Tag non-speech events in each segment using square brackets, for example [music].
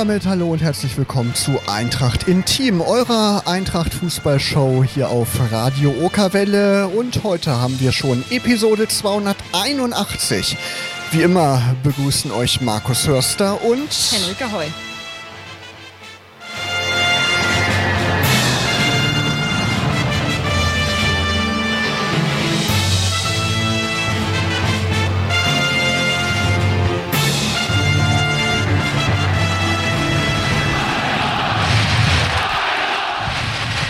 Damit hallo und herzlich willkommen zu Eintracht Intim, eurer Eintracht Fußballshow hier auf Radio Okerwelle. Und heute haben wir schon Episode 281. Wie immer begrüßen euch Markus Hörster und Henrike Heu.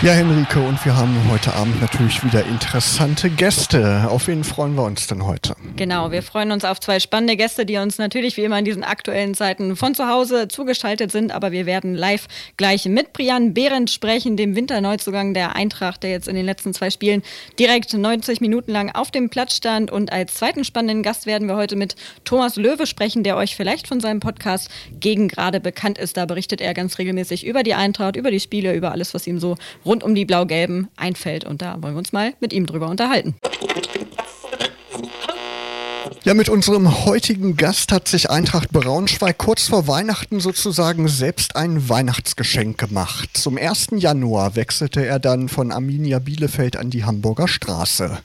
Ja, Henrike, und wir haben heute Abend natürlich wieder interessante Gäste. Auf wen freuen wir uns denn heute? Genau, wir freuen uns auf zwei spannende Gäste, die uns natürlich wie immer in diesen aktuellen Zeiten von zu Hause zugeschaltet sind. Aber wir werden live gleich mit Brian Behrendt sprechen, dem Winterneuzugang der Eintracht, der jetzt in den letzten zwei Spielen direkt 90 Minuten lang auf dem Platz stand. Und als zweiten spannenden Gast werden wir heute mit Thomas Löwe sprechen, der euch vielleicht von seinem Podcast gegen gerade bekannt ist. Da berichtet er ganz regelmäßig über die Eintracht, über die Spiele, über alles, was ihm so rund um die Blau-Gelben einfällt. Und da wollen wir uns mal mit ihm drüber unterhalten. Ja, mit unserem heutigen Gast hat sich Eintracht Braunschweig kurz vor Weihnachten sozusagen selbst ein Weihnachtsgeschenk gemacht. Zum 1. Januar wechselte er dann von Arminia Bielefeld an die Hamburger Straße.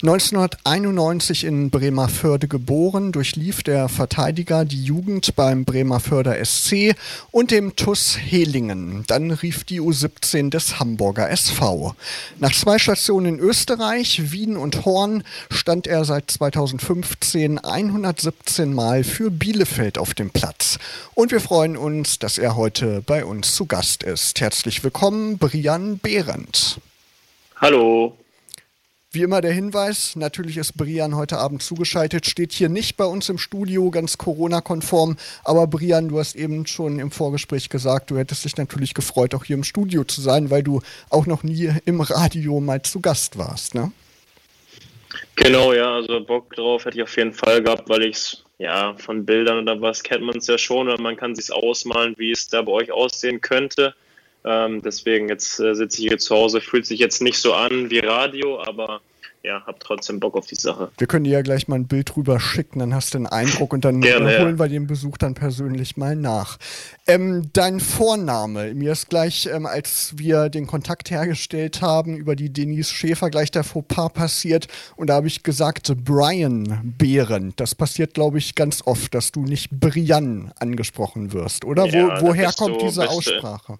1991 in Bremerförde geboren, durchlief der Verteidiger die Jugend beim Bremerförder SC und dem TUS Helingen. Dann rief die U17 des Hamburger SV. Nach zwei Stationen in Österreich, Wien und Horn stand er seit 2015 stehen 117 Mal für Bielefeld auf dem Platz. Und wir freuen uns, dass er heute bei uns zu Gast ist. Herzlich willkommen, Brian Behrendt. Hallo. Wie immer der Hinweis, natürlich ist Brian heute Abend zugeschaltet, steht hier nicht bei uns im Studio, ganz Corona-konform. Aber Brian, du hast eben schon im Vorgespräch gesagt, du hättest dich natürlich gefreut, auch hier im Studio zu sein, weil du auch noch nie im Radio mal zu Gast warst, ne? Genau, ja, also Bock drauf hätte ich auf jeden Fall gehabt, weil ich es, ja, von Bildern oder was kennt man es ja schon, oder man kann sich ausmalen, wie es da bei euch aussehen könnte. Ähm, deswegen, jetzt äh, sitze ich hier zu Hause, fühlt sich jetzt nicht so an wie Radio, aber ja, hab trotzdem Bock auf die Sache. Wir können dir ja gleich mal ein Bild rüber schicken, dann hast du einen Eindruck und dann Gerne, holen wir den Besuch dann persönlich mal nach. Ähm, dein Vorname, mir ist gleich, ähm, als wir den Kontakt hergestellt haben, über die Denise Schäfer gleich der Fauxpas passiert und da habe ich gesagt Brian Behrendt. Das passiert, glaube ich, ganz oft, dass du nicht Brian angesprochen wirst, oder? Ja, Wo, woher kommt diese du- Aussprache?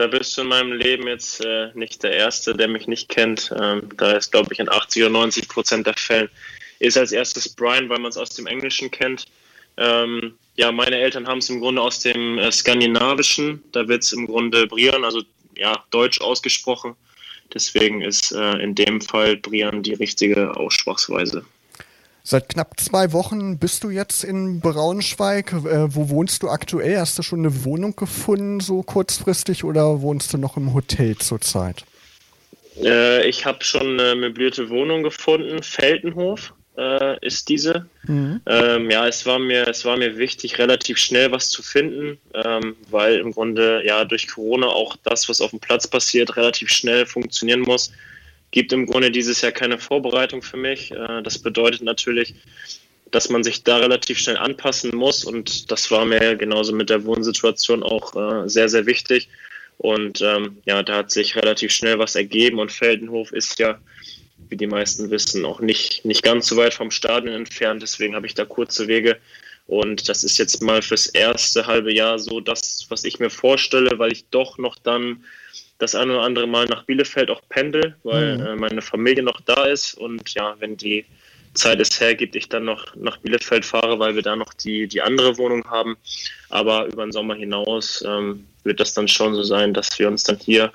Da bist du in meinem Leben jetzt äh, nicht der Erste, der mich nicht kennt. Ähm, da ist, glaube ich, in 80 oder 90 Prozent der Fällen ist als erstes Brian, weil man es aus dem Englischen kennt. Ähm, ja, meine Eltern haben es im Grunde aus dem äh, Skandinavischen. Da wird es im Grunde Brian, also ja, Deutsch ausgesprochen. Deswegen ist äh, in dem Fall Brian die richtige Aussprachsweise. Seit knapp zwei Wochen bist du jetzt in Braunschweig. Äh, wo wohnst du aktuell? Hast du schon eine Wohnung gefunden, so kurzfristig, oder wohnst du noch im Hotel zurzeit? Äh, ich habe schon eine möblierte Wohnung gefunden. Feltenhof äh, ist diese. Mhm. Ähm, ja, es war mir, es war mir wichtig, relativ schnell was zu finden, ähm, weil im Grunde ja durch Corona auch das, was auf dem Platz passiert, relativ schnell funktionieren muss. Gibt im Grunde dieses Jahr keine Vorbereitung für mich. Äh, das bedeutet natürlich, dass man sich da relativ schnell anpassen muss und das war mir genauso mit der Wohnsituation auch äh, sehr, sehr wichtig. Und ähm, ja, da hat sich relativ schnell was ergeben und Feldenhof ist ja, wie die meisten wissen, auch nicht, nicht ganz so weit vom Stadion entfernt. Deswegen habe ich da kurze Wege. Und das ist jetzt mal fürs erste halbe Jahr so das, was ich mir vorstelle, weil ich doch noch dann das eine oder andere Mal nach Bielefeld auch pendel, weil Mhm. äh, meine Familie noch da ist. Und ja, wenn die Zeit es hergibt, ich dann noch nach Bielefeld fahre, weil wir da noch die, die andere Wohnung haben. Aber über den Sommer hinaus ähm, wird das dann schon so sein, dass wir uns dann hier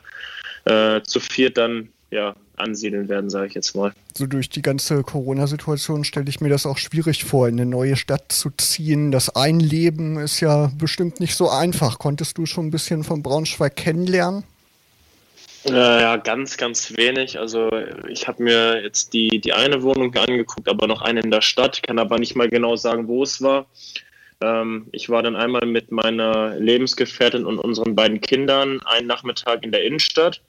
äh, zu viert dann ja, ansiedeln werden, sage ich jetzt mal. So durch die ganze Corona-Situation stelle ich mir das auch schwierig vor, in eine neue Stadt zu ziehen. Das Einleben ist ja bestimmt nicht so einfach. Konntest du schon ein bisschen von Braunschweig kennenlernen? Äh, ja, ganz, ganz wenig. Also ich habe mir jetzt die, die eine Wohnung angeguckt, aber noch eine in der Stadt, kann aber nicht mal genau sagen, wo es war. Ähm, ich war dann einmal mit meiner Lebensgefährtin und unseren beiden Kindern einen Nachmittag in der Innenstadt.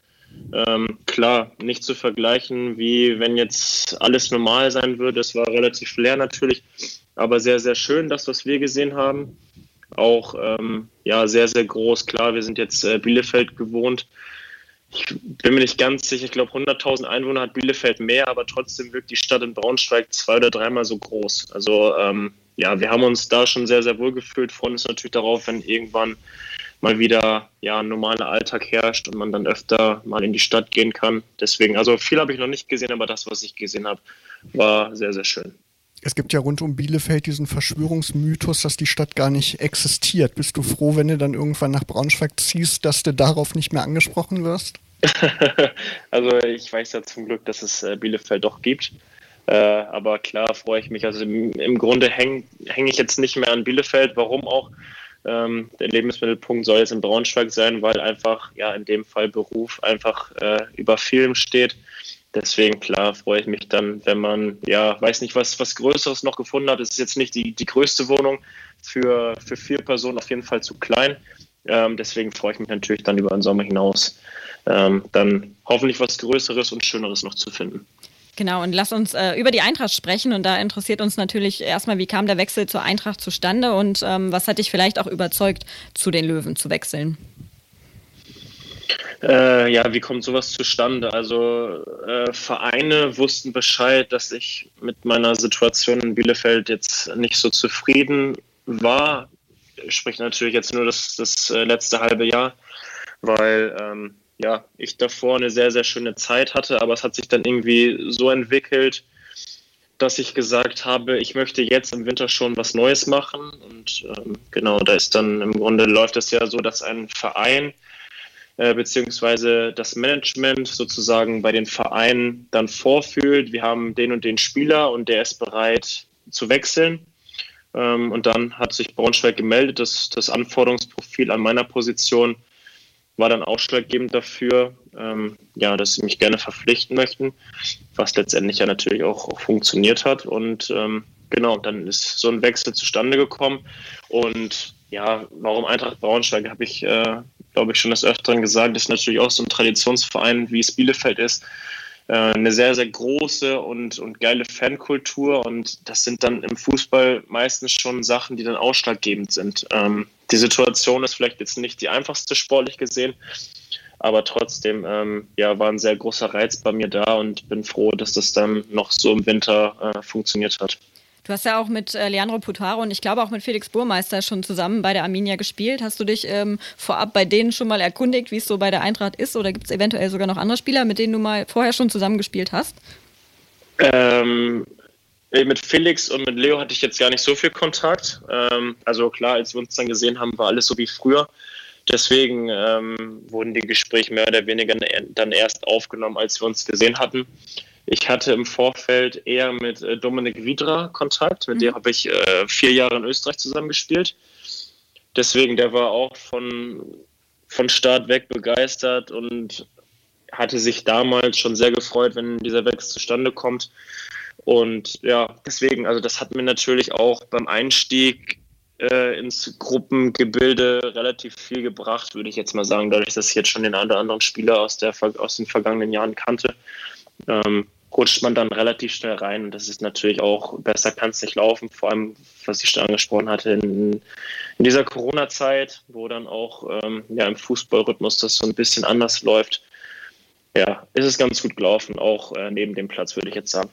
Ähm, klar, nicht zu vergleichen, wie wenn jetzt alles normal sein würde. Es war relativ leer natürlich, aber sehr, sehr schön, das, was wir gesehen haben. auch ähm, ja, sehr, sehr groß. Klar, wir sind jetzt äh, Bielefeld gewohnt. Ich bin mir nicht ganz sicher, ich glaube 100.000 Einwohner hat Bielefeld mehr, aber trotzdem wirkt die Stadt in Braunschweig zwei oder dreimal so groß. Also ähm, ja, wir haben uns da schon sehr, sehr wohl gefühlt, freuen uns natürlich darauf, wenn irgendwann mal wieder ja, ein normaler Alltag herrscht und man dann öfter mal in die Stadt gehen kann. Deswegen, also viel habe ich noch nicht gesehen, aber das, was ich gesehen habe, war sehr, sehr schön. Es gibt ja rund um Bielefeld diesen Verschwörungsmythos, dass die Stadt gar nicht existiert. Bist du froh, wenn du dann irgendwann nach Braunschweig ziehst, dass du darauf nicht mehr angesprochen wirst? [laughs] also ich weiß ja zum Glück, dass es äh, Bielefeld doch gibt. Äh, aber klar freue ich mich. Also im, Grunde hänge häng ich jetzt nicht mehr an Bielefeld. Warum auch? Ähm, der Lebensmittelpunkt soll jetzt in Braunschweig sein, weil einfach ja in dem Fall Beruf einfach äh, über Film steht. Deswegen, klar, freue ich mich dann, wenn man, ja, weiß nicht, was, was Größeres noch gefunden hat. Es ist jetzt nicht die, die größte Wohnung für, für vier Personen, auf jeden Fall zu klein. Ähm, deswegen freue ich mich natürlich dann über den Sommer hinaus, ähm, dann hoffentlich was Größeres und Schöneres noch zu finden. Genau, und lass uns äh, über die Eintracht sprechen. Und da interessiert uns natürlich erstmal, wie kam der Wechsel zur Eintracht zustande und ähm, was hat dich vielleicht auch überzeugt, zu den Löwen zu wechseln? Äh, ja, wie kommt sowas zustande? Also äh, Vereine wussten Bescheid, dass ich mit meiner Situation in Bielefeld jetzt nicht so zufrieden war. Sprich natürlich jetzt nur das, das äh, letzte halbe Jahr, weil ähm, ja, ich davor eine sehr, sehr schöne Zeit hatte, aber es hat sich dann irgendwie so entwickelt, dass ich gesagt habe, ich möchte jetzt im Winter schon was Neues machen. Und ähm, genau, da ist dann im Grunde läuft es ja so, dass ein Verein äh, beziehungsweise das Management sozusagen bei den Vereinen dann vorfühlt, wir haben den und den Spieler und der ist bereit zu wechseln. Ähm, und dann hat sich Braunschweig gemeldet, dass das Anforderungsprofil an meiner Position war dann ausschlaggebend dafür, ähm, ja, dass sie mich gerne verpflichten möchten, was letztendlich ja natürlich auch, auch funktioniert hat. Und ähm, genau, dann ist so ein Wechsel zustande gekommen. Und ja, warum Eintracht Braunschweig, habe ich, äh, glaube ich, schon des Öfteren gesagt, ist natürlich auch so ein Traditionsverein, wie es Bielefeld ist. Äh, eine sehr, sehr große und, und geile Fankultur und das sind dann im Fußball meistens schon Sachen, die dann ausschlaggebend sind. Ähm, die Situation ist vielleicht jetzt nicht die einfachste sportlich gesehen, aber trotzdem ähm, ja, war ein sehr großer Reiz bei mir da und bin froh, dass das dann noch so im Winter äh, funktioniert hat. Du hast ja auch mit äh, Leandro Putaro und ich glaube auch mit Felix Burmeister schon zusammen bei der Arminia gespielt. Hast du dich ähm, vorab bei denen schon mal erkundigt, wie es so bei der Eintracht ist? Oder gibt es eventuell sogar noch andere Spieler, mit denen du mal vorher schon zusammengespielt hast? Ähm, mit Felix und mit Leo hatte ich jetzt gar nicht so viel Kontakt. Ähm, also klar, als wir uns dann gesehen haben, war alles so wie früher. Deswegen ähm, wurden die Gespräche mehr oder weniger dann erst aufgenommen, als wir uns gesehen hatten. Ich hatte im Vorfeld eher mit äh, Dominik Wiedra Kontakt, mit mhm. dem habe ich äh, vier Jahre in Österreich zusammengespielt. Deswegen, der war auch von, von Start weg begeistert und hatte sich damals schon sehr gefreut, wenn dieser Wechsel zustande kommt. Und ja, deswegen, also das hat mir natürlich auch beim Einstieg äh, ins Gruppengebilde relativ viel gebracht, würde ich jetzt mal sagen, dadurch, dass ich jetzt schon den einen oder anderen Spieler aus, der, aus den vergangenen Jahren kannte. Ähm, rutscht man dann relativ schnell rein. Und das ist natürlich auch, besser kann es nicht laufen, vor allem, was ich schon angesprochen hatte, in, in dieser Corona-Zeit, wo dann auch ähm, ja, im Fußballrhythmus das so ein bisschen anders läuft. Ja, ist es ganz gut gelaufen, auch äh, neben dem Platz, würde ich jetzt sagen.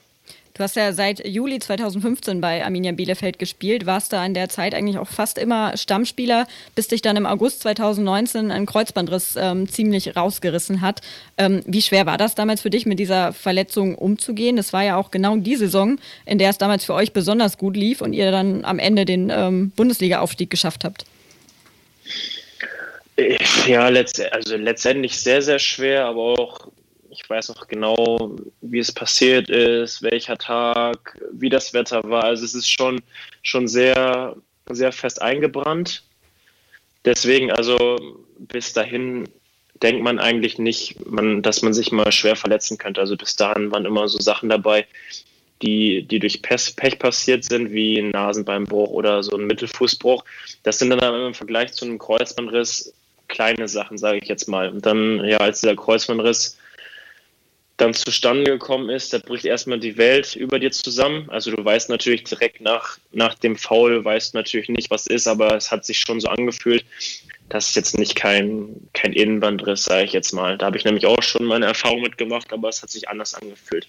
Du hast ja seit Juli 2015 bei Arminia Bielefeld gespielt, warst da in der Zeit eigentlich auch fast immer Stammspieler, bis dich dann im August 2019 ein Kreuzbandriss ähm, ziemlich rausgerissen hat. Ähm, wie schwer war das damals für dich, mit dieser Verletzung umzugehen? Das war ja auch genau die Saison, in der es damals für euch besonders gut lief und ihr dann am Ende den ähm, Bundesliga-Aufstieg geschafft habt. Ja, letzt, also letztendlich sehr, sehr schwer, aber auch ich weiß noch genau, wie es passiert ist, welcher Tag, wie das Wetter war. Also es ist schon, schon sehr, sehr fest eingebrannt. Deswegen, also bis dahin denkt man eigentlich nicht, man, dass man sich mal schwer verletzen könnte. Also bis dahin waren immer so Sachen dabei, die, die durch Pech, passiert sind, wie ein Nasenbeinbruch oder so ein Mittelfußbruch. Das sind dann im Vergleich zu einem Kreuzbandriss kleine Sachen, sage ich jetzt mal. Und dann, ja, als dieser Kreuzbandriss dann zustande gekommen ist, da bricht erstmal die Welt über dir zusammen. Also du weißt natürlich direkt nach, nach dem Foul, weißt natürlich nicht, was ist, aber es hat sich schon so angefühlt. Das ist jetzt nicht kein, kein Innenbandriss, sage ich jetzt mal. Da habe ich nämlich auch schon meine Erfahrung mitgemacht, aber es hat sich anders angefühlt.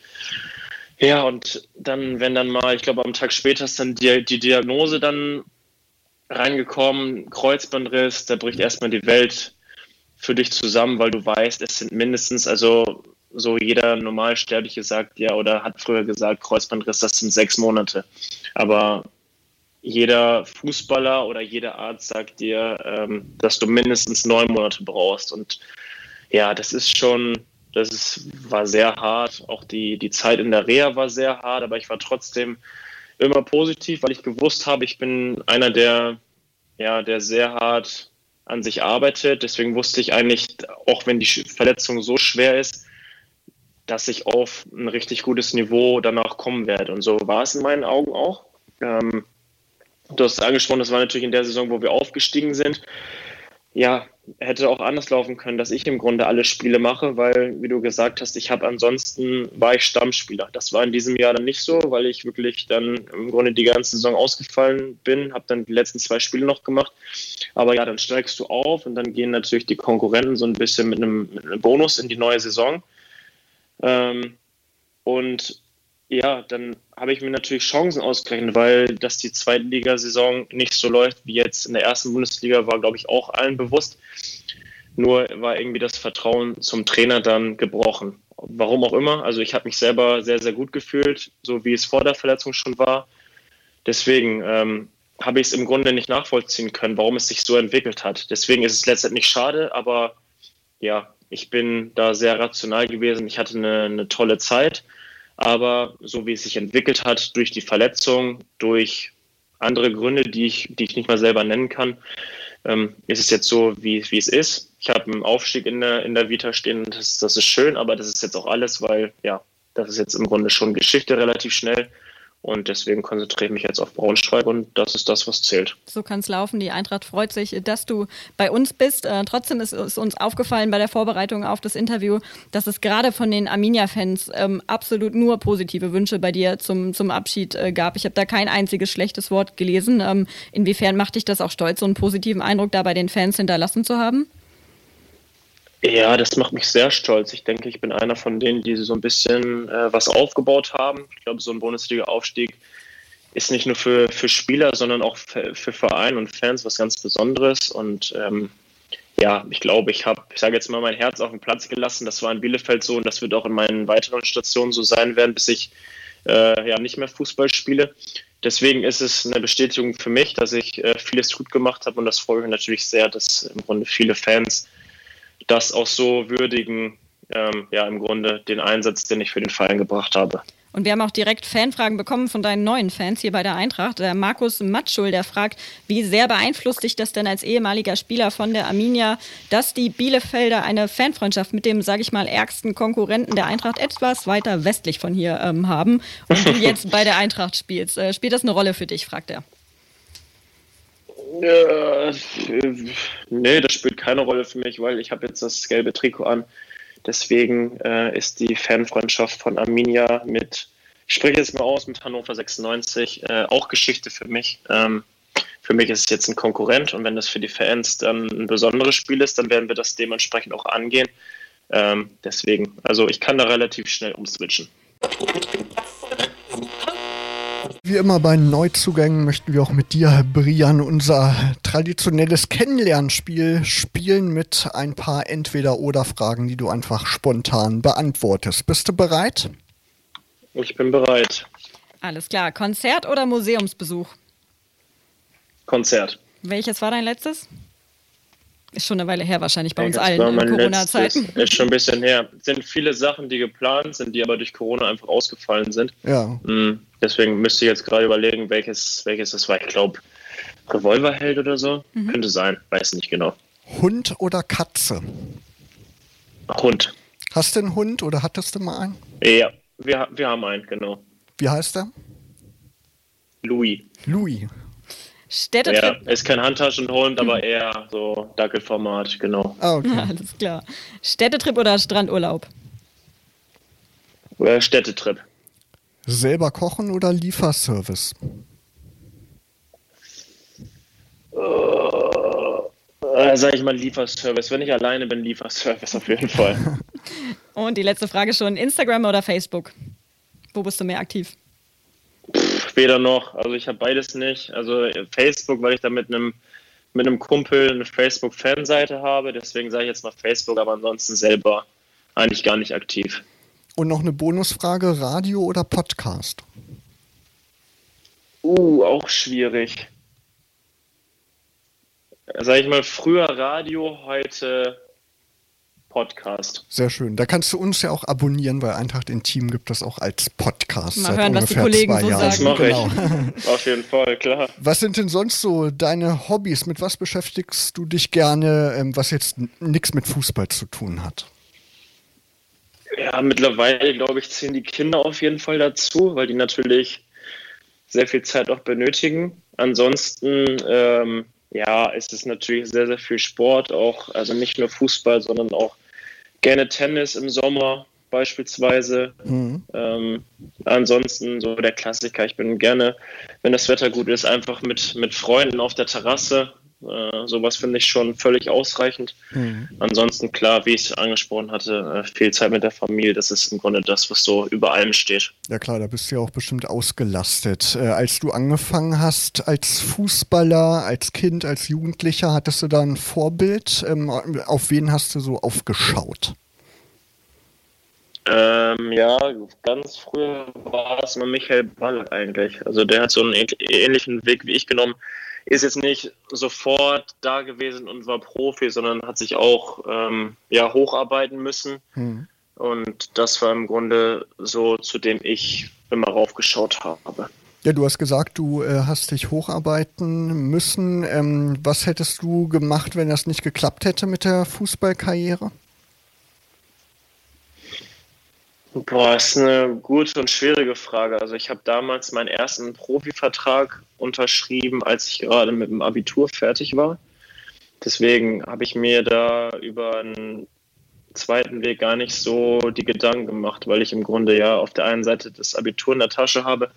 Ja, und dann, wenn dann mal, ich glaube, am Tag später ist dann die, die Diagnose dann reingekommen, Kreuzbandriss, da bricht erstmal die Welt für dich zusammen, weil du weißt, es sind mindestens, also so jeder Normalsterbliche sagt ja oder hat früher gesagt, Kreuzbandriss, das sind sechs Monate. Aber jeder Fußballer oder jeder Arzt sagt dir, ähm, dass du mindestens neun Monate brauchst. Und ja, das ist schon, das ist, war sehr hart. Auch die, die Zeit in der Reha war sehr hart, aber ich war trotzdem immer positiv, weil ich gewusst habe, ich bin einer, der, ja, der sehr hart an sich arbeitet. Deswegen wusste ich eigentlich, auch wenn die Verletzung so schwer ist, dass ich auf ein richtig gutes Niveau danach kommen werde. Und so war es in meinen Augen auch. Ähm, du hast angesprochen, das war natürlich in der Saison, wo wir aufgestiegen sind. Ja, hätte auch anders laufen können, dass ich im Grunde alle Spiele mache, weil, wie du gesagt hast, ich habe ansonsten war ich Stammspieler. Das war in diesem Jahr dann nicht so, weil ich wirklich dann im Grunde die ganze Saison ausgefallen bin, habe dann die letzten zwei Spiele noch gemacht. Aber ja, dann steigst du auf und dann gehen natürlich die Konkurrenten so ein bisschen mit einem, mit einem Bonus in die neue Saison. Ähm, und ja, dann habe ich mir natürlich Chancen ausgerechnet, weil dass die Zweitligasaison nicht so läuft wie jetzt in der ersten Bundesliga, war, glaube ich, auch allen bewusst. Nur war irgendwie das Vertrauen zum Trainer dann gebrochen. Warum auch immer. Also ich habe mich selber sehr, sehr gut gefühlt, so wie es vor der Verletzung schon war. Deswegen ähm, habe ich es im Grunde nicht nachvollziehen können, warum es sich so entwickelt hat. Deswegen ist es letztendlich schade, aber ja, ich bin da sehr rational gewesen. Ich hatte eine, eine tolle Zeit. Aber so wie es sich entwickelt hat, durch die Verletzung, durch andere Gründe, die ich, die ich nicht mal selber nennen kann, ähm, ist es jetzt so, wie, wie es ist. Ich habe einen Aufstieg in der, in der Vita stehen, das, das ist schön, aber das ist jetzt auch alles, weil ja, das ist jetzt im Grunde schon Geschichte relativ schnell. Und deswegen konzentriere ich mich jetzt auf Braunschweig und das ist das, was zählt. So kann es laufen. Die Eintracht freut sich, dass du bei uns bist. Äh, trotzdem ist es uns aufgefallen bei der Vorbereitung auf das Interview, dass es gerade von den Arminia-Fans ähm, absolut nur positive Wünsche bei dir zum, zum Abschied äh, gab. Ich habe da kein einziges schlechtes Wort gelesen. Ähm, inwiefern macht dich das auch stolz, so einen positiven Eindruck da bei den Fans hinterlassen zu haben? Ja, das macht mich sehr stolz. Ich denke, ich bin einer von denen, die so ein bisschen äh, was aufgebaut haben. Ich glaube, so ein Bundesliga-Aufstieg ist nicht nur für, für Spieler, sondern auch für, für Verein und Fans was ganz Besonderes. Und ähm, ja, ich glaube, ich habe, ich sage jetzt mal, mein Herz auf den Platz gelassen. Das war in Bielefeld so und das wird auch in meinen weiteren Stationen so sein werden, bis ich äh, ja nicht mehr Fußball spiele. Deswegen ist es eine Bestätigung für mich, dass ich äh, vieles gut gemacht habe und das freue mich natürlich sehr, dass im Grunde viele Fans das auch so würdigen, ähm, ja, im Grunde den Einsatz, den ich für den Verein gebracht habe. Und wir haben auch direkt Fanfragen bekommen von deinen neuen Fans hier bei der Eintracht. Der Markus Matschul, der fragt, wie sehr beeinflusst dich das denn als ehemaliger Spieler von der Arminia, dass die Bielefelder eine Fanfreundschaft mit dem, sage ich mal, ärgsten Konkurrenten der Eintracht etwas weiter westlich von hier ähm, haben und du [laughs] jetzt bei der Eintracht spielst. Äh, spielt das eine Rolle für dich, fragt er. Äh, nee, das spielt keine Rolle für mich, weil ich habe jetzt das gelbe Trikot an. Deswegen äh, ist die Fanfreundschaft von Arminia mit, ich spreche jetzt mal aus, mit Hannover 96 äh, auch Geschichte für mich. Ähm, für mich ist es jetzt ein Konkurrent und wenn das für die Fans dann ein besonderes Spiel ist, dann werden wir das dementsprechend auch angehen. Ähm, deswegen, also ich kann da relativ schnell umswitchen. Wie immer bei Neuzugängen möchten wir auch mit dir, Brian, unser traditionelles Kennenlernspiel spielen mit ein paar Entweder-Oder-Fragen, die du einfach spontan beantwortest. Bist du bereit? Ich bin bereit. Alles klar. Konzert oder Museumsbesuch? Konzert. Welches war dein letztes? Ist schon eine Weile her wahrscheinlich bei ja, uns allen in Corona-Zeiten. Ist schon ein bisschen her. Es sind viele Sachen, die geplant sind, die aber durch Corona einfach ausgefallen sind. Ja. Mhm. Deswegen müsste ich jetzt gerade überlegen, welches, welches das war. Ich glaube, Revolverheld oder so. Mhm. Könnte sein, weiß nicht genau. Hund oder Katze? Hund. Hast du einen Hund oder hattest du mal einen? Ja, wir, wir haben einen, genau. Wie heißt er? Louis. Louis. Städtetrip. Ja, ist kein Handtaschenhund, aber eher so Dackelformat, genau. Ah, okay. Alles klar. Städtetrip oder Strandurlaub? Äh, Städtetrip. Selber kochen oder Lieferservice? Äh, sag ich mal Lieferservice. Wenn ich alleine bin, Lieferservice auf jeden Fall. [laughs] Und die letzte Frage schon: Instagram oder Facebook? Wo bist du mehr aktiv? Pff, weder noch. Also ich habe beides nicht. Also Facebook, weil ich da mit einem mit einem Kumpel eine Facebook-Fanseite habe. Deswegen sage ich jetzt mal Facebook, aber ansonsten selber eigentlich gar nicht aktiv. Und noch eine Bonusfrage: Radio oder Podcast? Uh, auch schwierig. Sag ich mal, früher Radio, heute Podcast. Sehr schön. Da kannst du uns ja auch abonnieren, weil Eintracht Intim gibt es auch als Podcast. Mal hören, was die Kollegen so Jahren. sagen. Das mache genau. ich. [laughs] Auf jeden Fall, klar. Was sind denn sonst so deine Hobbys? Mit was beschäftigst du dich gerne, ähm, was jetzt nichts mit Fußball zu tun hat? Ja, mittlerweile, glaube ich, zählen die Kinder auf jeden Fall dazu, weil die natürlich sehr viel Zeit auch benötigen. Ansonsten ähm, ja, es ist natürlich sehr, sehr viel Sport, auch, also nicht nur Fußball, sondern auch gerne Tennis im Sommer beispielsweise. Mhm. Ähm, ansonsten so der Klassiker, ich bin gerne, wenn das Wetter gut ist, einfach mit, mit Freunden auf der Terrasse äh, sowas finde ich schon völlig ausreichend. Mhm. Ansonsten, klar, wie ich es angesprochen hatte, äh, viel Zeit mit der Familie, das ist im Grunde das, was so über allem steht. Ja klar, da bist du ja auch bestimmt ausgelastet. Äh, als du angefangen hast als Fußballer, als Kind, als Jugendlicher, hattest du da ein Vorbild? Ähm, auf wen hast du so aufgeschaut? Ähm, ja, ganz früher war es mal Michael Ballack eigentlich. Also der hat so einen ähnlichen Weg wie ich genommen ist jetzt nicht sofort da gewesen und war Profi, sondern hat sich auch ähm, ja, hocharbeiten müssen. Mhm. Und das war im Grunde so, zu dem ich immer raufgeschaut habe. Ja, du hast gesagt, du äh, hast dich hocharbeiten müssen. Ähm, was hättest du gemacht, wenn das nicht geklappt hätte mit der Fußballkarriere? Boah, ist eine gute und schwierige Frage. Also ich habe damals meinen ersten Profivertrag unterschrieben, als ich gerade mit dem Abitur fertig war. Deswegen habe ich mir da über einen zweiten Weg gar nicht so die Gedanken gemacht, weil ich im Grunde ja auf der einen Seite das Abitur in der Tasche habe,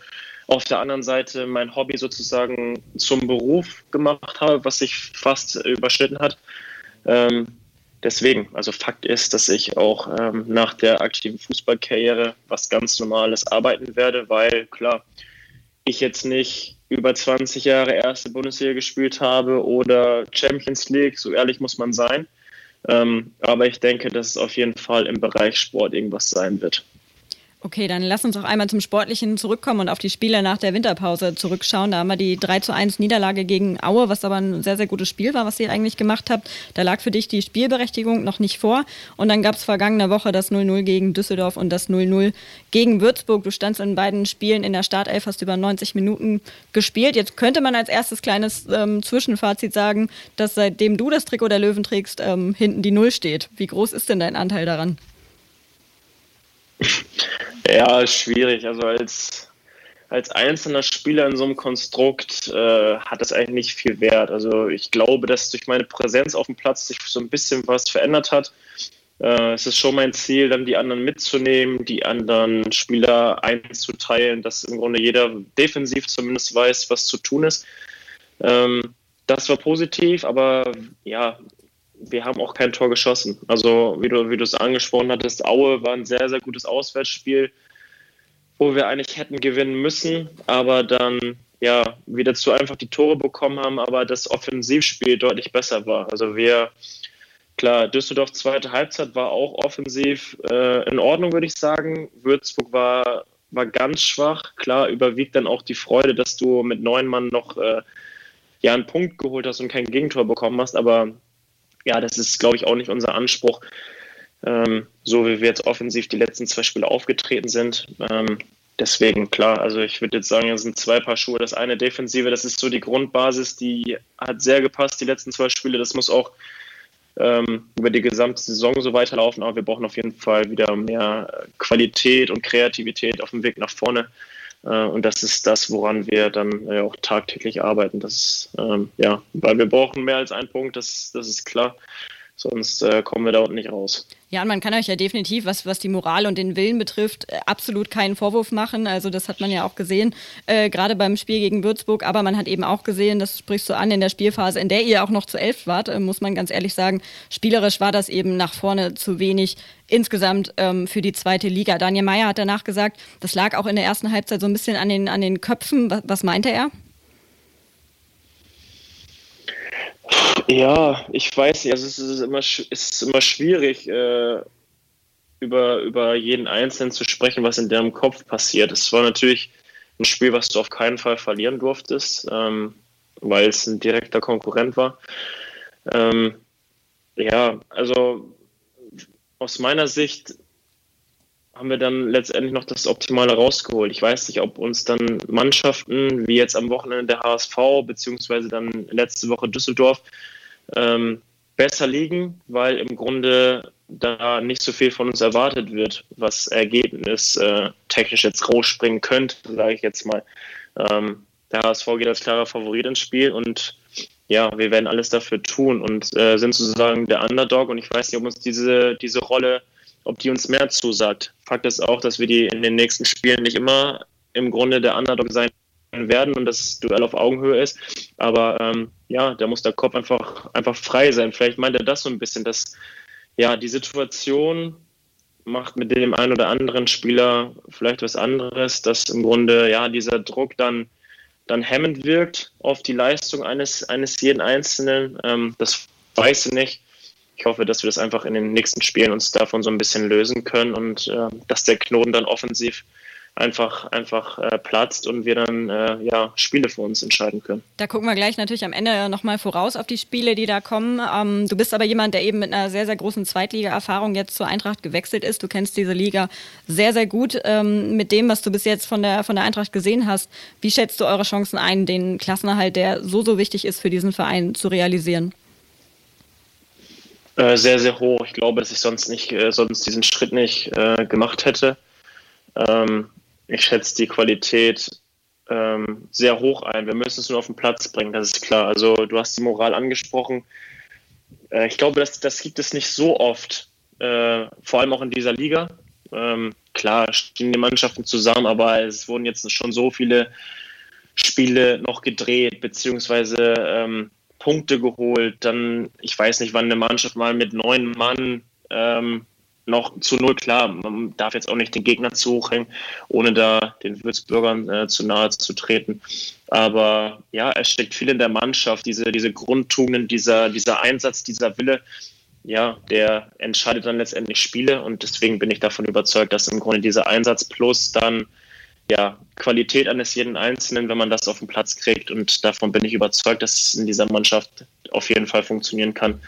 auf der anderen Seite mein Hobby sozusagen zum Beruf gemacht habe, was sich fast überschnitten hat. Ähm, deswegen, also Fakt ist, dass ich auch ähm, nach der aktiven Fußballkarriere was ganz Normales arbeiten werde, weil klar, ich jetzt nicht über 20 Jahre erste Bundesliga gespielt habe oder Champions League, so ehrlich muss man sein. Ähm, aber ich denke, dass es auf jeden Fall im Bereich Sport irgendwas sein wird. Okay, dann lass uns auch einmal zum Sportlichen zurückkommen und auf die Spiele nach der Winterpause zurückschauen. Da haben wir die 3 zu 1 Niederlage gegen Aue, was aber ein sehr, sehr gutes Spiel war, was ihr eigentlich gemacht habt. Da lag für dich die Spielberechtigung noch nicht vor. Und dann gab es vergangene Woche das 0-0 gegen Düsseldorf und das 0-0 gegen Würzburg. Du standst in beiden Spielen in der Startelf, hast über 90 Minuten gespielt. Jetzt könnte man als erstes kleines ähm, Zwischenfazit sagen, dass seitdem du das Trikot der Löwen trägst, ähm, hinten die Null steht. Wie groß ist denn dein Anteil daran? Ja, schwierig. Also als, als einzelner Spieler in so einem Konstrukt äh, hat das eigentlich nicht viel Wert. Also ich glaube, dass durch meine Präsenz auf dem Platz sich so ein bisschen was verändert hat. Äh, es ist schon mein Ziel, dann die anderen mitzunehmen, die anderen Spieler einzuteilen, dass im Grunde jeder defensiv zumindest weiß, was zu tun ist. Ähm, das war positiv, aber ja, wir haben auch kein Tor geschossen. Also, wie du, wie du es angesprochen hattest, Aue war ein sehr, sehr gutes Auswärtsspiel, wo wir eigentlich hätten gewinnen müssen, aber dann ja wieder zu einfach die Tore bekommen haben, aber das Offensivspiel deutlich besser war. Also wir, klar, Düsseldorf zweite Halbzeit war auch offensiv äh, in Ordnung, würde ich sagen. Würzburg war, war ganz schwach. Klar, überwiegt dann auch die Freude, dass du mit neun Mann noch äh, ja einen Punkt geholt hast und kein Gegentor bekommen hast, aber ja, das ist, glaube ich, auch nicht unser Anspruch. Ähm, so wie wir jetzt offensiv die letzten zwei Spiele aufgetreten sind. Ähm, deswegen, klar, also ich würde jetzt sagen, es sind zwei Paar Schuhe. Das eine Defensive, das ist so die Grundbasis, die hat sehr gepasst, die letzten zwei Spiele. Das muss auch ähm, über die gesamte Saison so weiterlaufen, aber wir brauchen auf jeden Fall wieder mehr Qualität und Kreativität auf dem Weg nach vorne. Äh, und das ist das, woran wir dann äh, auch tagtäglich arbeiten. Das ist, ähm, ja, weil wir brauchen mehr als einen Punkt, das, das ist klar. Sonst äh, kommen wir da unten nicht raus. Ja, und man kann euch ja definitiv, was, was die Moral und den Willen betrifft, äh, absolut keinen Vorwurf machen. Also das hat man ja auch gesehen, äh, gerade beim Spiel gegen Würzburg. Aber man hat eben auch gesehen, das sprichst du an, in der Spielphase, in der ihr auch noch zu elf wart, äh, muss man ganz ehrlich sagen, spielerisch war das eben nach vorne zu wenig insgesamt ähm, für die zweite Liga. Daniel Meyer hat danach gesagt, das lag auch in der ersten Halbzeit so ein bisschen an den, an den Köpfen. Was, was meinte er? Ja, ich weiß nicht. Also es ist immer, es ist immer schwierig, äh, über, über jeden Einzelnen zu sprechen, was in deren Kopf passiert. Es war natürlich ein Spiel, was du auf keinen Fall verlieren durftest, ähm, weil es ein direkter Konkurrent war. Ähm, ja, also aus meiner Sicht haben wir dann letztendlich noch das Optimale rausgeholt. Ich weiß nicht, ob uns dann Mannschaften wie jetzt am Wochenende der HSV beziehungsweise dann letzte Woche Düsseldorf ähm, besser liegen, weil im Grunde da nicht so viel von uns erwartet wird, was Ergebnis äh, technisch jetzt rausspringen könnte, sage ich jetzt mal. Ähm, der HSV geht als klarer Favorit ins Spiel und ja, wir werden alles dafür tun und äh, sind sozusagen der Underdog und ich weiß nicht, ob uns diese, diese Rolle ob die uns mehr zusagt. Fakt ist auch, dass wir die in den nächsten Spielen nicht immer im Grunde der Underdog sein werden und das Duell auf Augenhöhe ist. Aber ähm, ja, da muss der Kopf einfach, einfach frei sein. Vielleicht meint er das so ein bisschen, dass ja die Situation macht mit dem einen oder anderen Spieler vielleicht was anderes, dass im Grunde ja dieser Druck dann dann hemmend wirkt auf die Leistung eines eines jeden Einzelnen. Ähm, das weiß ich nicht ich hoffe, dass wir das einfach in den nächsten Spielen uns davon so ein bisschen lösen können und äh, dass der Knoten dann offensiv einfach, einfach äh, platzt und wir dann äh, ja, Spiele für uns entscheiden können. Da gucken wir gleich natürlich am Ende nochmal voraus auf die Spiele, die da kommen. Ähm, du bist aber jemand, der eben mit einer sehr, sehr großen Zweitliga-Erfahrung jetzt zur Eintracht gewechselt ist. Du kennst diese Liga sehr, sehr gut. Ähm, mit dem, was du bis jetzt von der, von der Eintracht gesehen hast, wie schätzt du eure Chancen ein, den Klassenerhalt, der so, so wichtig ist für diesen Verein, zu realisieren? Äh, sehr, sehr hoch. Ich glaube, dass ich sonst nicht, äh, sonst diesen Schritt nicht äh, gemacht hätte. Ähm, ich schätze die Qualität ähm, sehr hoch ein. Wir müssen es nur auf den Platz bringen, das ist klar. Also du hast die Moral angesprochen. Äh, ich glaube, das, das gibt es nicht so oft, äh, vor allem auch in dieser Liga. Ähm, klar stehen die Mannschaften zusammen, aber es wurden jetzt schon so viele Spiele noch gedreht, beziehungsweise ähm, Punkte geholt. Dann, ich weiß nicht, wann eine Mannschaft mal mit neun Mann ähm, noch zu null, klar, man darf jetzt auch nicht den Gegner zu hoch hängen, ohne da den Würzbürgern äh, zu nahe zu treten. Aber ja, es steckt viel in der Mannschaft, diese, diese Grundtugenden, dieser, dieser Einsatz, dieser Wille, ja, der entscheidet dann letztendlich Spiele und deswegen bin ich davon überzeugt, dass im Grunde dieser Einsatz plus dann ja, Qualität eines jeden Einzelnen, wenn man das auf den Platz kriegt. Und davon bin ich überzeugt, dass es in dieser Mannschaft auf jeden Fall funktionieren kann.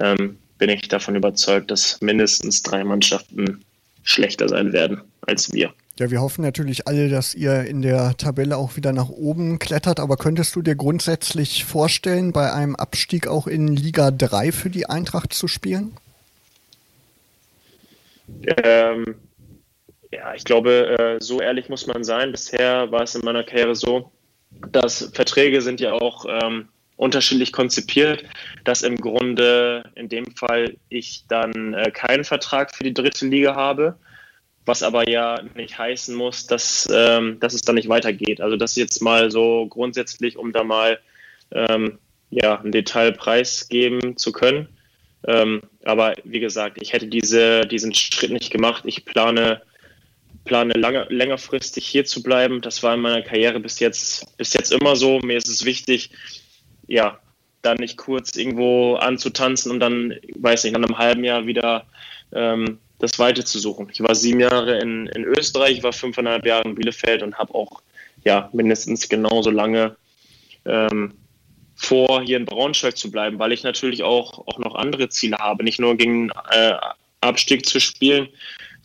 Ähm, bin ich davon überzeugt, dass mindestens drei Mannschaften schlechter sein werden als wir. Ja, wir hoffen natürlich alle, dass ihr in der Tabelle auch wieder nach oben klettert, aber könntest du dir grundsätzlich vorstellen, bei einem Abstieg auch in Liga 3 für die Eintracht zu spielen? Ähm, ja, ich glaube, äh, so ehrlich muss man sein. Bisher war es in meiner Karriere so, dass Verträge sind ja auch ähm, unterschiedlich konzipiert, dass im Grunde in dem Fall ich dann äh, keinen Vertrag für die dritte Liga habe, was aber ja nicht heißen muss, dass, ähm, dass es dann nicht weitergeht. Also das jetzt mal so grundsätzlich, um da mal ähm, ja, einen Detailpreis geben zu können. Ähm, aber wie gesagt, ich hätte diese, diesen Schritt nicht gemacht. Ich plane plane lange, längerfristig hier zu bleiben. Das war in meiner Karriere bis jetzt, bis jetzt immer so. Mir ist es wichtig, ja, da nicht kurz irgendwo anzutanzen und dann, weiß nicht, nach einem halben Jahr wieder ähm, das Weite zu suchen. Ich war sieben Jahre in, in Österreich, ich war fünfeinhalb Jahre in Bielefeld und habe auch ja, mindestens genauso lange ähm, vor, hier in Braunschweig zu bleiben, weil ich natürlich auch, auch noch andere Ziele habe, nicht nur gegen äh, Abstieg zu spielen,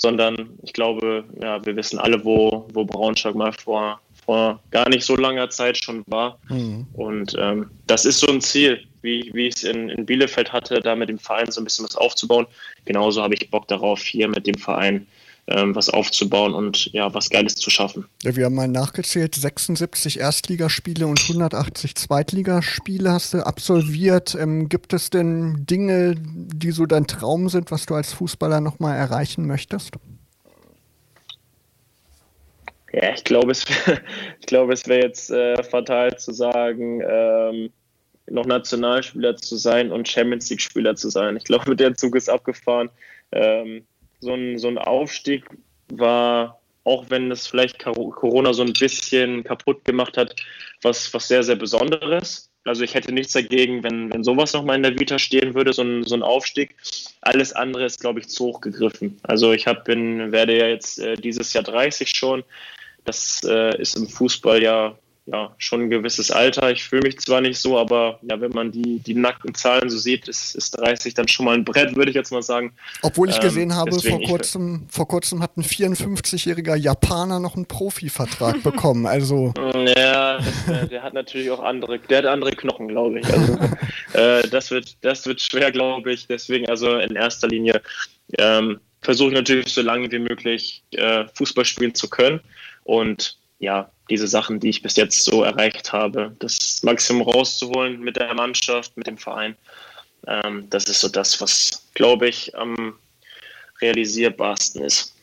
sondern ich glaube, ja, wir wissen alle, wo, wo Braunschweig mal vor, vor gar nicht so langer Zeit schon war. Mhm. Und ähm, das ist so ein Ziel, wie, wie ich es in, in Bielefeld hatte, da mit dem Verein so ein bisschen was aufzubauen. Genauso habe ich Bock darauf, hier mit dem Verein ähm, was aufzubauen und ja, was Geiles zu schaffen. Ja, wir haben mal nachgezählt, 76 Erstligaspiele und 180 Zweitligaspiele hast du absolviert. Ähm, gibt es denn Dinge, die so dein Traum sind, was du als Fußballer nochmal erreichen möchtest? Ja, ich glaube, es, [laughs] ich glaube, es wäre jetzt äh, fatal zu sagen, ähm, noch Nationalspieler zu sein und Champions League-Spieler zu sein. Ich glaube, der Zug ist abgefahren. Ähm, so, ein, so ein Aufstieg war, auch wenn es vielleicht Corona so ein bisschen kaputt gemacht hat, was, was sehr, sehr Besonderes. Also ich hätte nichts dagegen, wenn, wenn sowas nochmal in der Vita stehen würde, so ein, so ein Aufstieg. Alles andere ist, glaube ich, zu hoch gegriffen. Also ich hab, bin, werde ja jetzt äh, dieses Jahr 30 schon. Das äh, ist im Fußball ja ja, schon ein gewisses Alter. Ich fühle mich zwar nicht so, aber ja, wenn man die, die nackten Zahlen so sieht, ist, ist 30 dann schon mal ein Brett, würde ich jetzt mal sagen. Obwohl ich gesehen ähm, habe, vor kurzem, vor kurzem hat ein 54-jähriger Japaner noch einen Profivertrag [laughs] bekommen. Also. Ja, das, der hat natürlich auch andere, der hat andere Knochen, glaube ich. Also, [laughs] äh, das, wird, das wird schwer, glaube ich. Deswegen also in erster Linie ähm, versuche ich natürlich so lange wie möglich äh, Fußball spielen zu können. Und ja, diese Sachen, die ich bis jetzt so erreicht habe, das Maximum rauszuholen mit der Mannschaft, mit dem Verein. Ähm, das ist so das, was, glaube ich, am realisierbarsten ist.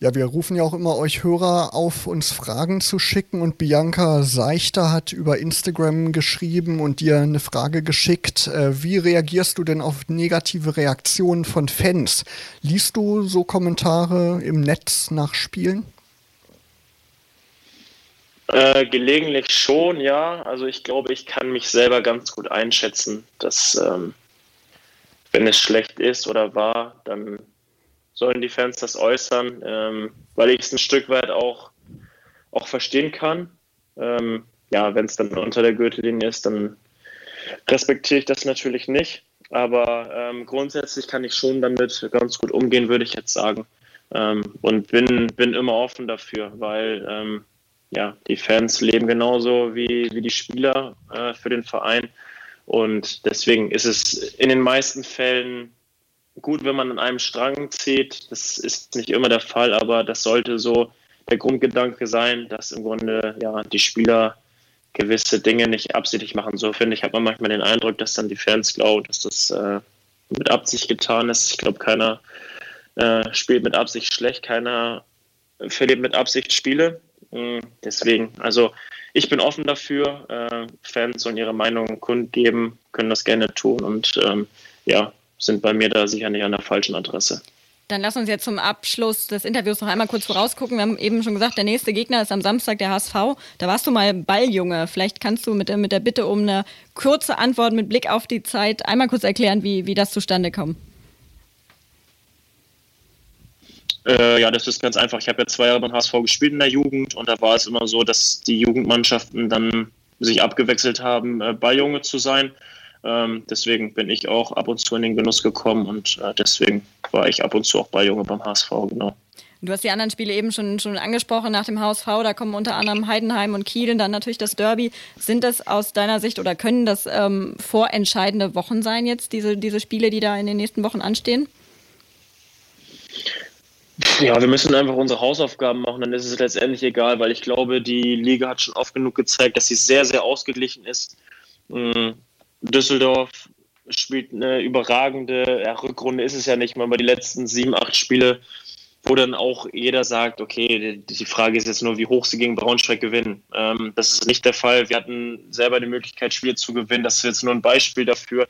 Ja, wir rufen ja auch immer euch Hörer auf, uns Fragen zu schicken und Bianca Seichter hat über Instagram geschrieben und dir eine Frage geschickt. Äh, wie reagierst du denn auf negative Reaktionen von Fans? Liest du so Kommentare im Netz nach Spielen? Äh, gelegentlich schon, ja. Also ich glaube, ich kann mich selber ganz gut einschätzen, dass ähm, wenn es schlecht ist oder war, dann sollen die Fans das äußern, ähm, weil ich es ein Stück weit auch, auch verstehen kann. Ähm, ja, wenn es dann unter der Gürtellinie ist, dann respektiere ich das natürlich nicht. Aber ähm, grundsätzlich kann ich schon damit ganz gut umgehen, würde ich jetzt sagen. Ähm, und bin, bin immer offen dafür, weil ähm, ja, die Fans leben genauso wie, wie die Spieler äh, für den Verein. Und deswegen ist es in den meisten Fällen gut, wenn man an einem Strang zieht. Das ist nicht immer der Fall, aber das sollte so der Grundgedanke sein, dass im Grunde ja die Spieler gewisse Dinge nicht absichtlich machen. So finde ich, hat man manchmal den Eindruck, dass dann die Fans glauben, dass das äh, mit Absicht getan ist. Ich glaube, keiner äh, spielt mit Absicht schlecht, keiner verliert mit Absicht Spiele. Mm, deswegen, also ich bin offen dafür. Äh, Fans sollen ihre Meinung kundgeben, können das gerne tun und ähm, ja, sind bei mir da sicher nicht an der falschen Adresse. Dann lass uns jetzt zum Abschluss des Interviews noch einmal kurz vorausgucken. Wir haben eben schon gesagt, der nächste Gegner ist am Samstag der HSV. Da warst du mal Balljunge. Vielleicht kannst du mit, mit der Bitte um eine kurze Antwort mit Blick auf die Zeit einmal kurz erklären, wie, wie das zustande kommt. Äh, ja, das ist ganz einfach. Ich habe ja zwei Jahre beim HSV gespielt in der Jugend und da war es immer so, dass die Jugendmannschaften dann sich abgewechselt haben, äh, Balljunge zu sein. Ähm, deswegen bin ich auch ab und zu in den Genuss gekommen und äh, deswegen war ich ab und zu auch Balljunge beim HSV, genau. Du hast die anderen Spiele eben schon, schon angesprochen nach dem HSV. Da kommen unter anderem Heidenheim und Kiel, dann natürlich das Derby. Sind das aus deiner Sicht oder können das ähm, vorentscheidende Wochen sein jetzt, diese, diese Spiele, die da in den nächsten Wochen anstehen? Ja, wir müssen einfach unsere Hausaufgaben machen, dann ist es letztendlich egal, weil ich glaube, die Liga hat schon oft genug gezeigt, dass sie sehr, sehr ausgeglichen ist. Mm, Düsseldorf spielt eine überragende ja, Rückrunde, ist es ja nicht mal, aber die letzten sieben, acht Spiele, wo dann auch jeder sagt, okay, die Frage ist jetzt nur, wie hoch sie gegen Braunschweig gewinnen. Ähm, das ist nicht der Fall. Wir hatten selber die Möglichkeit, Spiele zu gewinnen. Das ist jetzt nur ein Beispiel dafür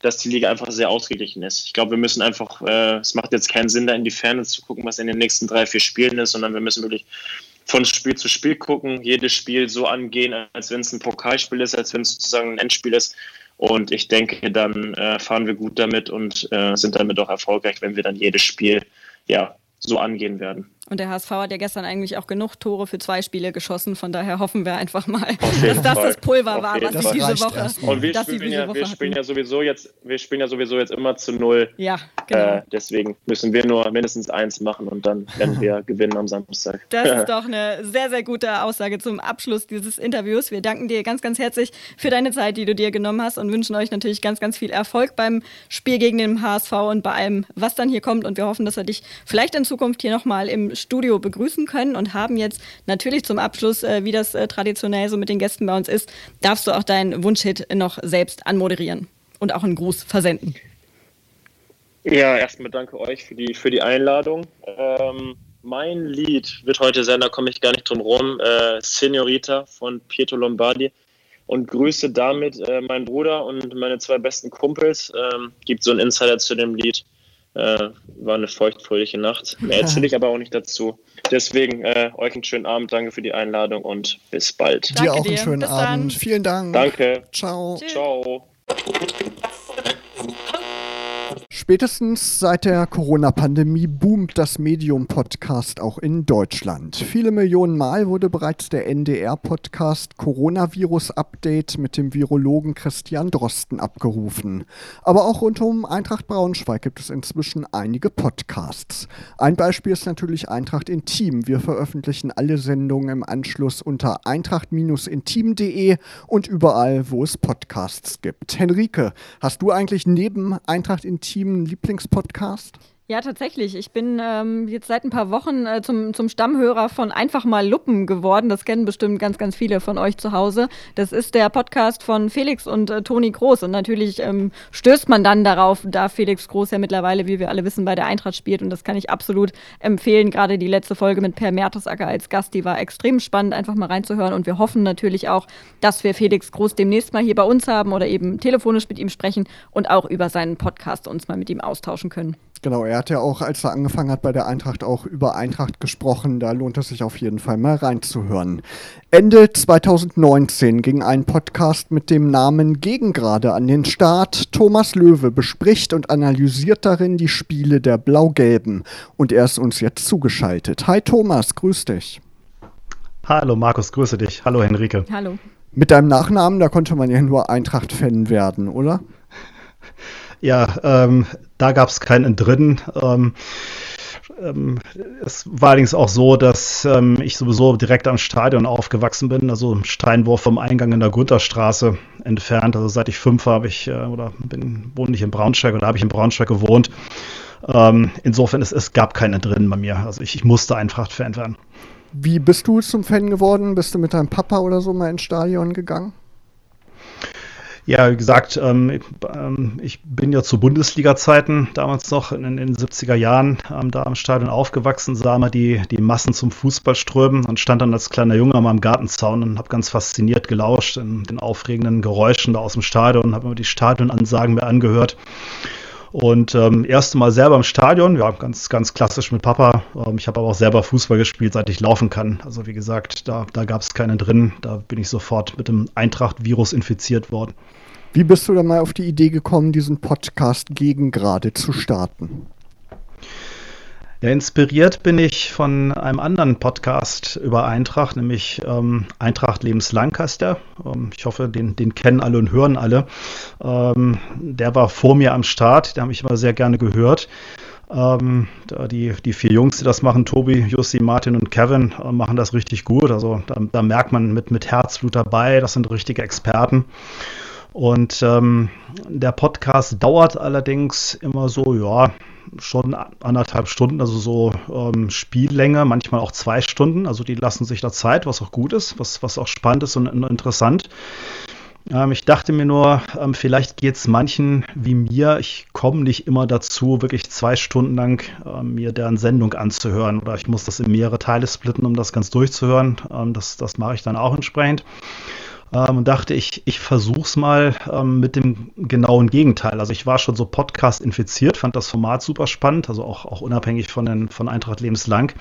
dass die Liga einfach sehr ausgeglichen ist. Ich glaube, wir müssen einfach, äh, es macht jetzt keinen Sinn, da in die Ferne zu gucken, was in den nächsten drei, vier Spielen ist, sondern wir müssen wirklich von Spiel zu Spiel gucken, jedes Spiel so angehen, als wenn es ein Pokalspiel ist, als wenn es sozusagen ein Endspiel ist. Und ich denke, dann äh, fahren wir gut damit und äh, sind damit auch erfolgreich, wenn wir dann jedes Spiel ja so angehen werden. Und der HSV hat ja gestern eigentlich auch genug Tore für zwei Spiele geschossen. Von daher hoffen wir einfach mal, dass das das Pulver war, was sie diese Woche. Und wir, spielen ja, wir spielen ja sowieso jetzt, wir spielen ja sowieso jetzt immer zu null. Ja, genau. Äh, deswegen müssen wir nur mindestens eins machen und dann werden wir [laughs] gewinnen am Samstag. Das ist [laughs] doch eine sehr, sehr gute Aussage zum Abschluss dieses Interviews. Wir danken dir ganz, ganz herzlich für deine Zeit, die du dir genommen hast und wünschen euch natürlich ganz, ganz viel Erfolg beim Spiel gegen den HSV und bei allem, was dann hier kommt. Und wir hoffen, dass wir dich vielleicht in Zukunft hier nochmal im Studio begrüßen können und haben jetzt natürlich zum Abschluss, äh, wie das äh, traditionell so mit den Gästen bei uns ist, darfst du auch deinen Wunschhit noch selbst anmoderieren und auch einen Gruß versenden. Ja, erstmal danke euch für die, für die Einladung. Ähm, mein Lied wird heute sein, da komme ich gar nicht drum rum, äh, Senorita von Pietro Lombardi und grüße damit äh, meinen Bruder und meine zwei besten Kumpels. Ähm, gibt so einen Insider zu dem Lied. Äh, war eine feuchtfröhliche Nacht. Mehr erzähle ich aber auch nicht dazu. Deswegen äh, euch einen schönen Abend, danke für die Einladung und bis bald. Danke dir auch einen schönen Abend. Vielen Dank. Danke. Ciao. Tschüss. Ciao. Spätestens seit der Corona-Pandemie boomt das Medium-Podcast auch in Deutschland. Viele Millionen Mal wurde bereits der NDR-Podcast Coronavirus-Update mit dem Virologen Christian Drosten abgerufen. Aber auch rund um Eintracht Braunschweig gibt es inzwischen einige Podcasts. Ein Beispiel ist natürlich Eintracht Intim. Wir veröffentlichen alle Sendungen im Anschluss unter eintracht-intim.de und überall, wo es Podcasts gibt. Henrike, hast du eigentlich neben Eintracht Intim Lieblingspodcast? Ja, tatsächlich. Ich bin ähm, jetzt seit ein paar Wochen äh, zum, zum Stammhörer von Einfach mal Luppen geworden. Das kennen bestimmt ganz, ganz viele von euch zu Hause. Das ist der Podcast von Felix und äh, Toni Groß. Und natürlich ähm, stößt man dann darauf, da Felix Groß ja mittlerweile, wie wir alle wissen, bei der Eintracht spielt. Und das kann ich absolut empfehlen. Gerade die letzte Folge mit Per Mertesacker als Gast, die war extrem spannend, einfach mal reinzuhören. Und wir hoffen natürlich auch, dass wir Felix Groß demnächst mal hier bei uns haben oder eben telefonisch mit ihm sprechen und auch über seinen Podcast uns mal mit ihm austauschen können. Genau, er hat ja auch, als er angefangen hat bei der Eintracht, auch über Eintracht gesprochen. Da lohnt es sich auf jeden Fall mal reinzuhören. Ende 2019 ging ein Podcast mit dem Namen Gegengrade an den Start. Thomas Löwe bespricht und analysiert darin die Spiele der Blau-Gelben. Und er ist uns jetzt zugeschaltet. Hi Thomas, grüß dich. Hallo Markus, grüße dich. Hallo Henrike. Hallo. Mit deinem Nachnamen, da konnte man ja nur Eintracht-Fan werden, oder? Ja, ähm, da gab es kein Entrinnen. Ähm, ähm, es war allerdings auch so, dass ähm, ich sowieso direkt am Stadion aufgewachsen bin, also im Steinwurf vom Eingang in der Gunterstraße entfernt. Also seit ich fünf habe ich äh, oder bin, wohne ich in Braunschweig oder habe ich in Braunschweig gewohnt. Ähm, insofern es, es gab kein Entrinnen bei mir. Also ich, ich musste Eintracht-Fan werden. Wie bist du zum Fan geworden? Bist du mit deinem Papa oder so mal ins Stadion gegangen? Ja, wie gesagt, ähm, ähm, ich bin ja zu Bundesliga-Zeiten damals noch in, in, den 70er Jahren ähm, da am Stadion aufgewachsen, sah mal die, die Massen zum Fußball strömen und stand dann als kleiner Junge am Gartenzaun und habe ganz fasziniert gelauscht in den aufregenden Geräuschen da aus dem Stadion, habe mir die Stadionansagen mir angehört. Und ähm, erste Mal selber im Stadion, ja, ganz, ganz klassisch mit Papa. Ähm, ich habe aber auch selber Fußball gespielt, seit ich laufen kann. Also wie gesagt, da, da gab es keine drin. Da bin ich sofort mit dem Eintracht-Virus infiziert worden. Wie bist du dann mal auf die Idee gekommen, diesen Podcast gegen gerade zu starten? Ja, inspiriert bin ich von einem anderen Podcast über Eintracht, nämlich ähm, Eintracht Lebenslang heißt der. Ähm, ich hoffe, den, den kennen alle und hören alle. Ähm, der war vor mir am Start, der habe ich immer sehr gerne gehört. Ähm, die, die vier Jungs, die das machen, Tobi, Jussi, Martin und Kevin, äh, machen das richtig gut. Also da, da merkt man mit, mit Herzblut dabei, das sind richtige Experten. Und ähm, der Podcast dauert allerdings immer so, ja, schon anderthalb Stunden, also so ähm, Spiellänge, manchmal auch zwei Stunden. Also die lassen sich da Zeit, was auch gut ist, was, was auch spannend ist und interessant. Ähm, ich dachte mir nur, ähm, vielleicht geht es manchen wie mir. Ich komme nicht immer dazu, wirklich zwei Stunden lang äh, mir deren Sendung anzuhören. Oder ich muss das in mehrere Teile splitten, um das ganz durchzuhören. Ähm, das, das mache ich dann auch entsprechend ähm, und dachte, ich, ich versuche es mal ähm, mit dem genauen Gegenteil. Also ich war schon so Podcast infiziert, fand das Format super spannend, also auch, auch unabhängig von, den, von Eintracht lebenslang.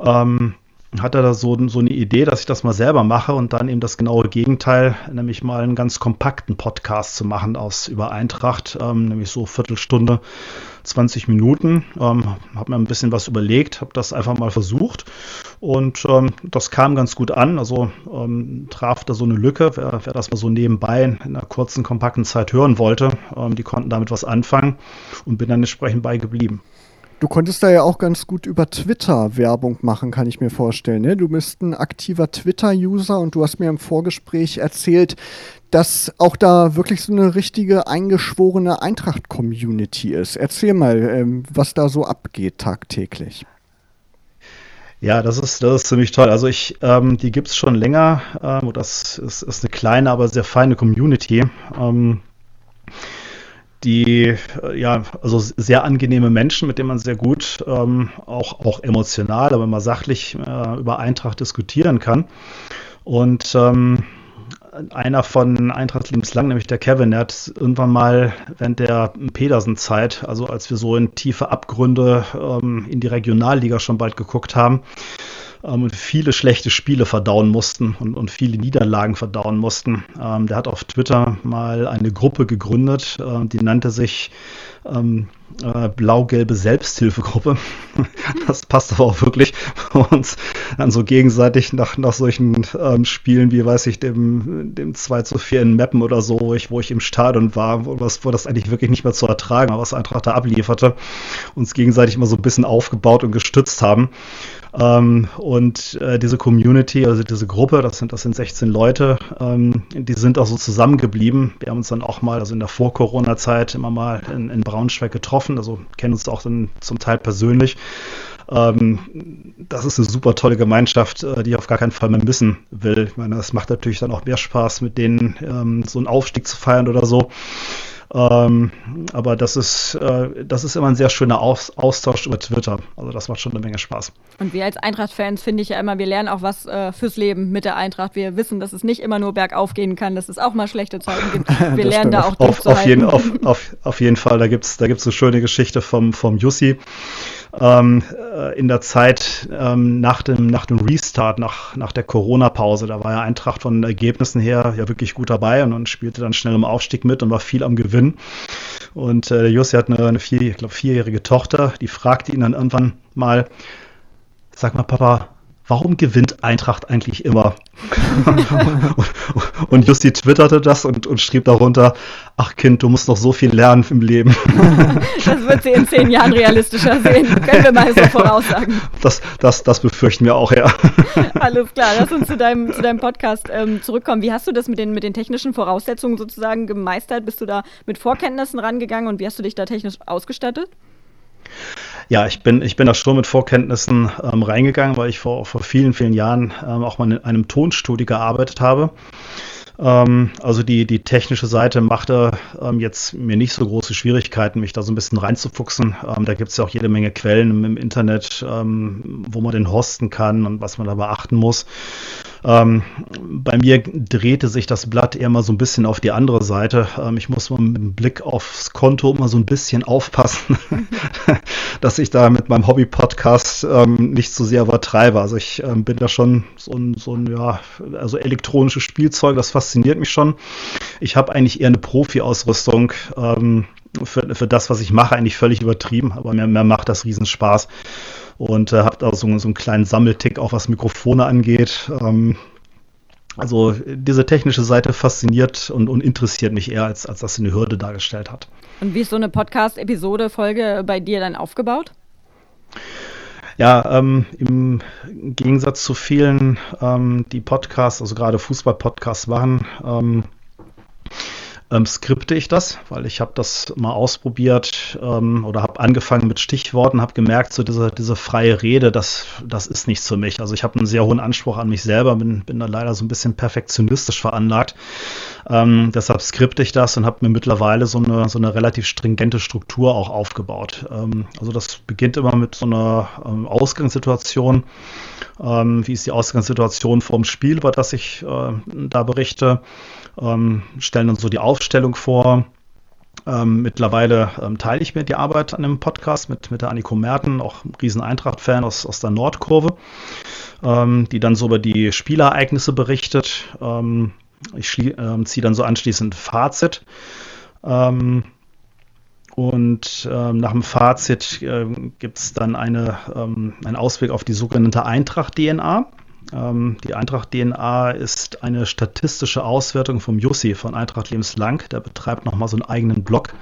Ähm, hatte da so, so eine Idee, dass ich das mal selber mache und dann eben das genaue Gegenteil, nämlich mal einen ganz kompakten Podcast zu machen aus über Eintracht, ähm, nämlich so Viertelstunde, 20 Minuten. Ähm, habe mir ein bisschen was überlegt, habe das einfach mal versucht und ähm, das kam ganz gut an. Also ähm, traf da so eine Lücke, wer, wer, das mal so nebenbei in einer kurzen, kompakten Zeit hören wollte, ähm, die konnten damit was anfangen und bin dann entsprechend beigeblieben. Du konntest da ja auch ganz gut über Twitter Werbung machen, kann ich mir vorstellen. Ne? Du bist ein aktiver Twitter-User und du hast mir im Vorgespräch erzählt, dass auch da wirklich so eine richtige eingeschworene Eintracht-Community ist. Erzähl mal, ähm, was da so abgeht tagtäglich. Ja, das ist, das ist ziemlich toll. Also ich, ähm, die gibt es schon länger. Ähm, das ist, ist, eine kleine, aber sehr feine Community. Ähm, die äh, ja, also sehr angenehme Menschen, mit denen man sehr gut ähm, auch, auch emotional, aber immer sachlich äh, über Eintracht diskutieren kann. Und ähm, einer von Eintracht lebenslang, nämlich der Kevin, der hat irgendwann mal während der Pedersen-Zeit, also als wir so in tiefe Abgründe ähm, in die Regionalliga schon bald geguckt haben, ähm, viele schlechte Spiele verdauen mussten und, und viele Niederlagen verdauen mussten. Ähm, der hat auf Twitter mal eine Gruppe gegründet, äh, die nannte sich ähm, äh, blau-gelbe Selbsthilfegruppe. [laughs] das passt aber auch wirklich bei uns dann so gegenseitig nach, nach solchen ähm, Spielen wie, weiß ich, dem, dem 2 zu 4 in Meppen oder so, wo ich, wo ich im Stadion war, wo das, wo das eigentlich wirklich nicht mehr zu ertragen war, was Eintracht da ablieferte, uns gegenseitig immer so ein bisschen aufgebaut und gestützt haben. Ähm, und äh, diese Community, also diese Gruppe, das sind, das sind 16 Leute, ähm, die sind auch so zusammengeblieben. Wir haben uns dann auch mal, also in der Vor-Corona-Zeit, immer mal in, in Braunschweig getroffen, also kennen uns auch dann zum Teil persönlich. Ähm, das ist eine super tolle Gemeinschaft, äh, die ich auf gar keinen Fall mehr missen will. Ich meine, es macht natürlich dann auch mehr Spaß, mit denen ähm, so einen Aufstieg zu feiern oder so. Ähm, aber das ist, äh, das ist immer ein sehr schöner Aus Austausch über Twitter. Also das macht schon eine Menge Spaß. Und wir als Eintracht-Fans finde ich ja immer, wir lernen auch was äh, fürs Leben mit der Eintracht. Wir wissen, dass es nicht immer nur bergauf gehen kann, dass es auch mal schlechte Zeiten gibt. [laughs] Wir lernen da auch auf, auf, jeden, auf, [laughs] auf, auf jeden Fall, da gibt es da gibt's eine schöne Geschichte vom, vom Jussi ähm, äh, in der Zeit ähm, nach, dem, nach dem Restart, nach, nach der Corona-Pause. Da war ja Eintracht von Ergebnissen her ja wirklich gut dabei und, und spielte dann schnell im Aufstieg mit und war viel am Gewinn. Und äh, Jussi hat eine, eine vier, ich glaub, vierjährige Tochter, die fragte ihn dann irgendwann mal, sag mal, Papa, warum gewinnt Eintracht eigentlich immer? [laughs] und Justi twitterte das und, und, schrieb darunter, ach Kind, du musst noch so viel lernen im Leben. [laughs] das wird sie in zehn Jahren realistischer sehen, können wir mal so voraussagen. Das, das, das befürchten wir auch, ja. [laughs] Alles klar, lass uns zu deinem, zu deinem Podcast ähm, zurückkommen. Wie hast du das mit den, mit den technischen Voraussetzungen sozusagen gemeistert? Bist du da mit Vorkenntnissen rangegangen und wie hast du dich da technisch ausgestattet? Ja, ich bin, ich bin da schon mit Vorkenntnissen ähm, reingegangen, weil ich vor, vor vielen, vielen Jahren ähm, auch mal in einem Tonstudio gearbeitet habe. Ähm, also die, die technische Seite machte ähm, jetzt mir nicht so große Schwierigkeiten, mich da so ein bisschen reinzufuchsen. Ähm, da gibt es ja auch jede Menge Quellen im, Internet, wo man den hosten kann und was man da beachten muss. Ähm, bei mir drehte sich das Blatt eher mal so ein bisschen auf die andere Seite. Ähm, ich muss mal mit dem Blick aufs Konto immer so ein bisschen aufpassen, [laughs] dass ich da mit meinem Hobby-Podcast ähm, nicht so sehr übertreibe. Also ich bin da schon so ein, so ein, ja, also elektronisches Spielzeug, das fasziniert mich schon. Ich habe eigentlich eher eine Profi-Ausrüstung. Ähm, für, für das, was ich mache, eigentlich völlig übertrieben, aber mir, mir macht das Riesenspaß und äh, habe auch so, so einen kleinen Sammeltick, auch was Mikrofone angeht. Ähm, also diese technische Seite fasziniert und, und, interessiert mich eher, als, als das eine Hürde dargestellt hat. Und wie ist so eine Podcast-Episode, Folge bei dir dann aufgebaut? Ja, ähm, im Gegensatz zu vielen, ähm, die Podcasts, also gerade Fußball-Podcasts machen, ähm, ähm, skripte ich das, weil ich habe das mal ausprobiert ähm, oder habe angefangen mit Stichworten, habe gemerkt, so diese, diese freie Rede, das, das ist nichts für mich. Also ich habe einen sehr hohen Anspruch an mich selber, bin, bin da leider so ein bisschen perfektionistisch veranlagt. Ähm, deshalb skripte ich das und habe mir mittlerweile so eine, so eine relativ stringente Struktur auch aufgebaut. Ähm, also das beginnt immer mit so einer ähm, Ausgangssituation. Ähm, wie ist die Ausgangssituation vom Spiel, über das ich äh, da berichte? ähm, stellen uns so die Aufstellung vor. Ähm, mittlerweile ähm, teile ich mir die Arbeit an dem Podcast mit, mit der Anniko Merten, auch ein riesen Eintracht-Fan aus, aus der Nordkurve, ähm, die dann so über die Spielereignisse berichtet. Ähm, ich ähm, ziehe dann so anschließend Fazit. Ähm, und nach dem Fazit äh, gibt es dann eine, einen Ausweg auf die sogenannte Eintracht-DNA. Ähm, die Eintracht DNA ist eine statistische Auswertung vom Jussi von Eintracht Lebenslang. Der betreibt nochmal so einen eigenen Blog.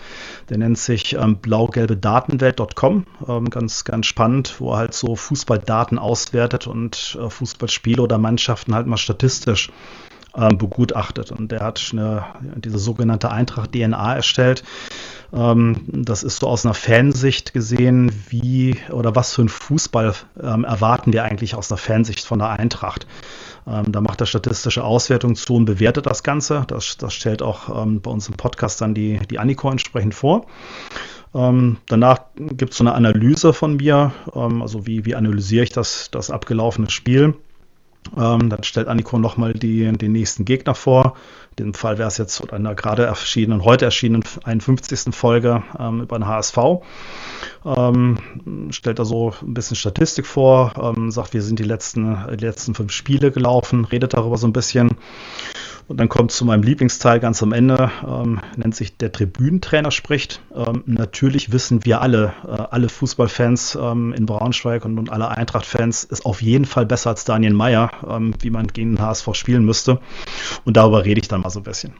Der nennt sich ähm, blaugelbedatenwelt.com. Ähm, ganz, ganz spannend, wo er halt so Fußballdaten auswertet und äh, Fußballspiele oder Mannschaften halt mal statistisch ähm, begutachtet. Und der hat eine, diese sogenannte Eintracht-DNA erstellt. Ähm, das ist so aus einer Fansicht gesehen, wie oder was für ein Fußball ähm, erwarten wir eigentlich aus einer Fansicht von der Eintracht. Ähm, da macht er statistische Auswertungen zu und bewertet das Ganze. Das, das stellt auch ähm, bei uns im Podcast dann die, die Aniko entsprechend vor. Ähm, danach gibt es so eine Analyse von mir, ähm, also wie, wie analysiere ich das, das abgelaufene Spiel ähm, dann stellt Anniko nochmal den nächsten Gegner vor. In dem Fall wäre es jetzt in einer gerade erschienenen, heute erschienenen 51. Folge ähm, über den HSV. Ähm, stellt da so ein bisschen Statistik vor, ähm, sagt, wir sind die letzten, die letzten fünf Spiele gelaufen, redet darüber so ein bisschen. Und dann kommt zu meinem Lieblingsteil ganz am Ende, ähm, nennt sich der Tribünentrainer spricht. Ähm, natürlich wissen wir alle, äh, alle Fußballfans ähm, in Braunschweig und, und alle Eintracht-Fans, ist auf jeden Fall besser als Daniel Meyer, ähm, wie man gegen den HSV spielen müsste. Und darüber rede ich dann mal so ein bisschen.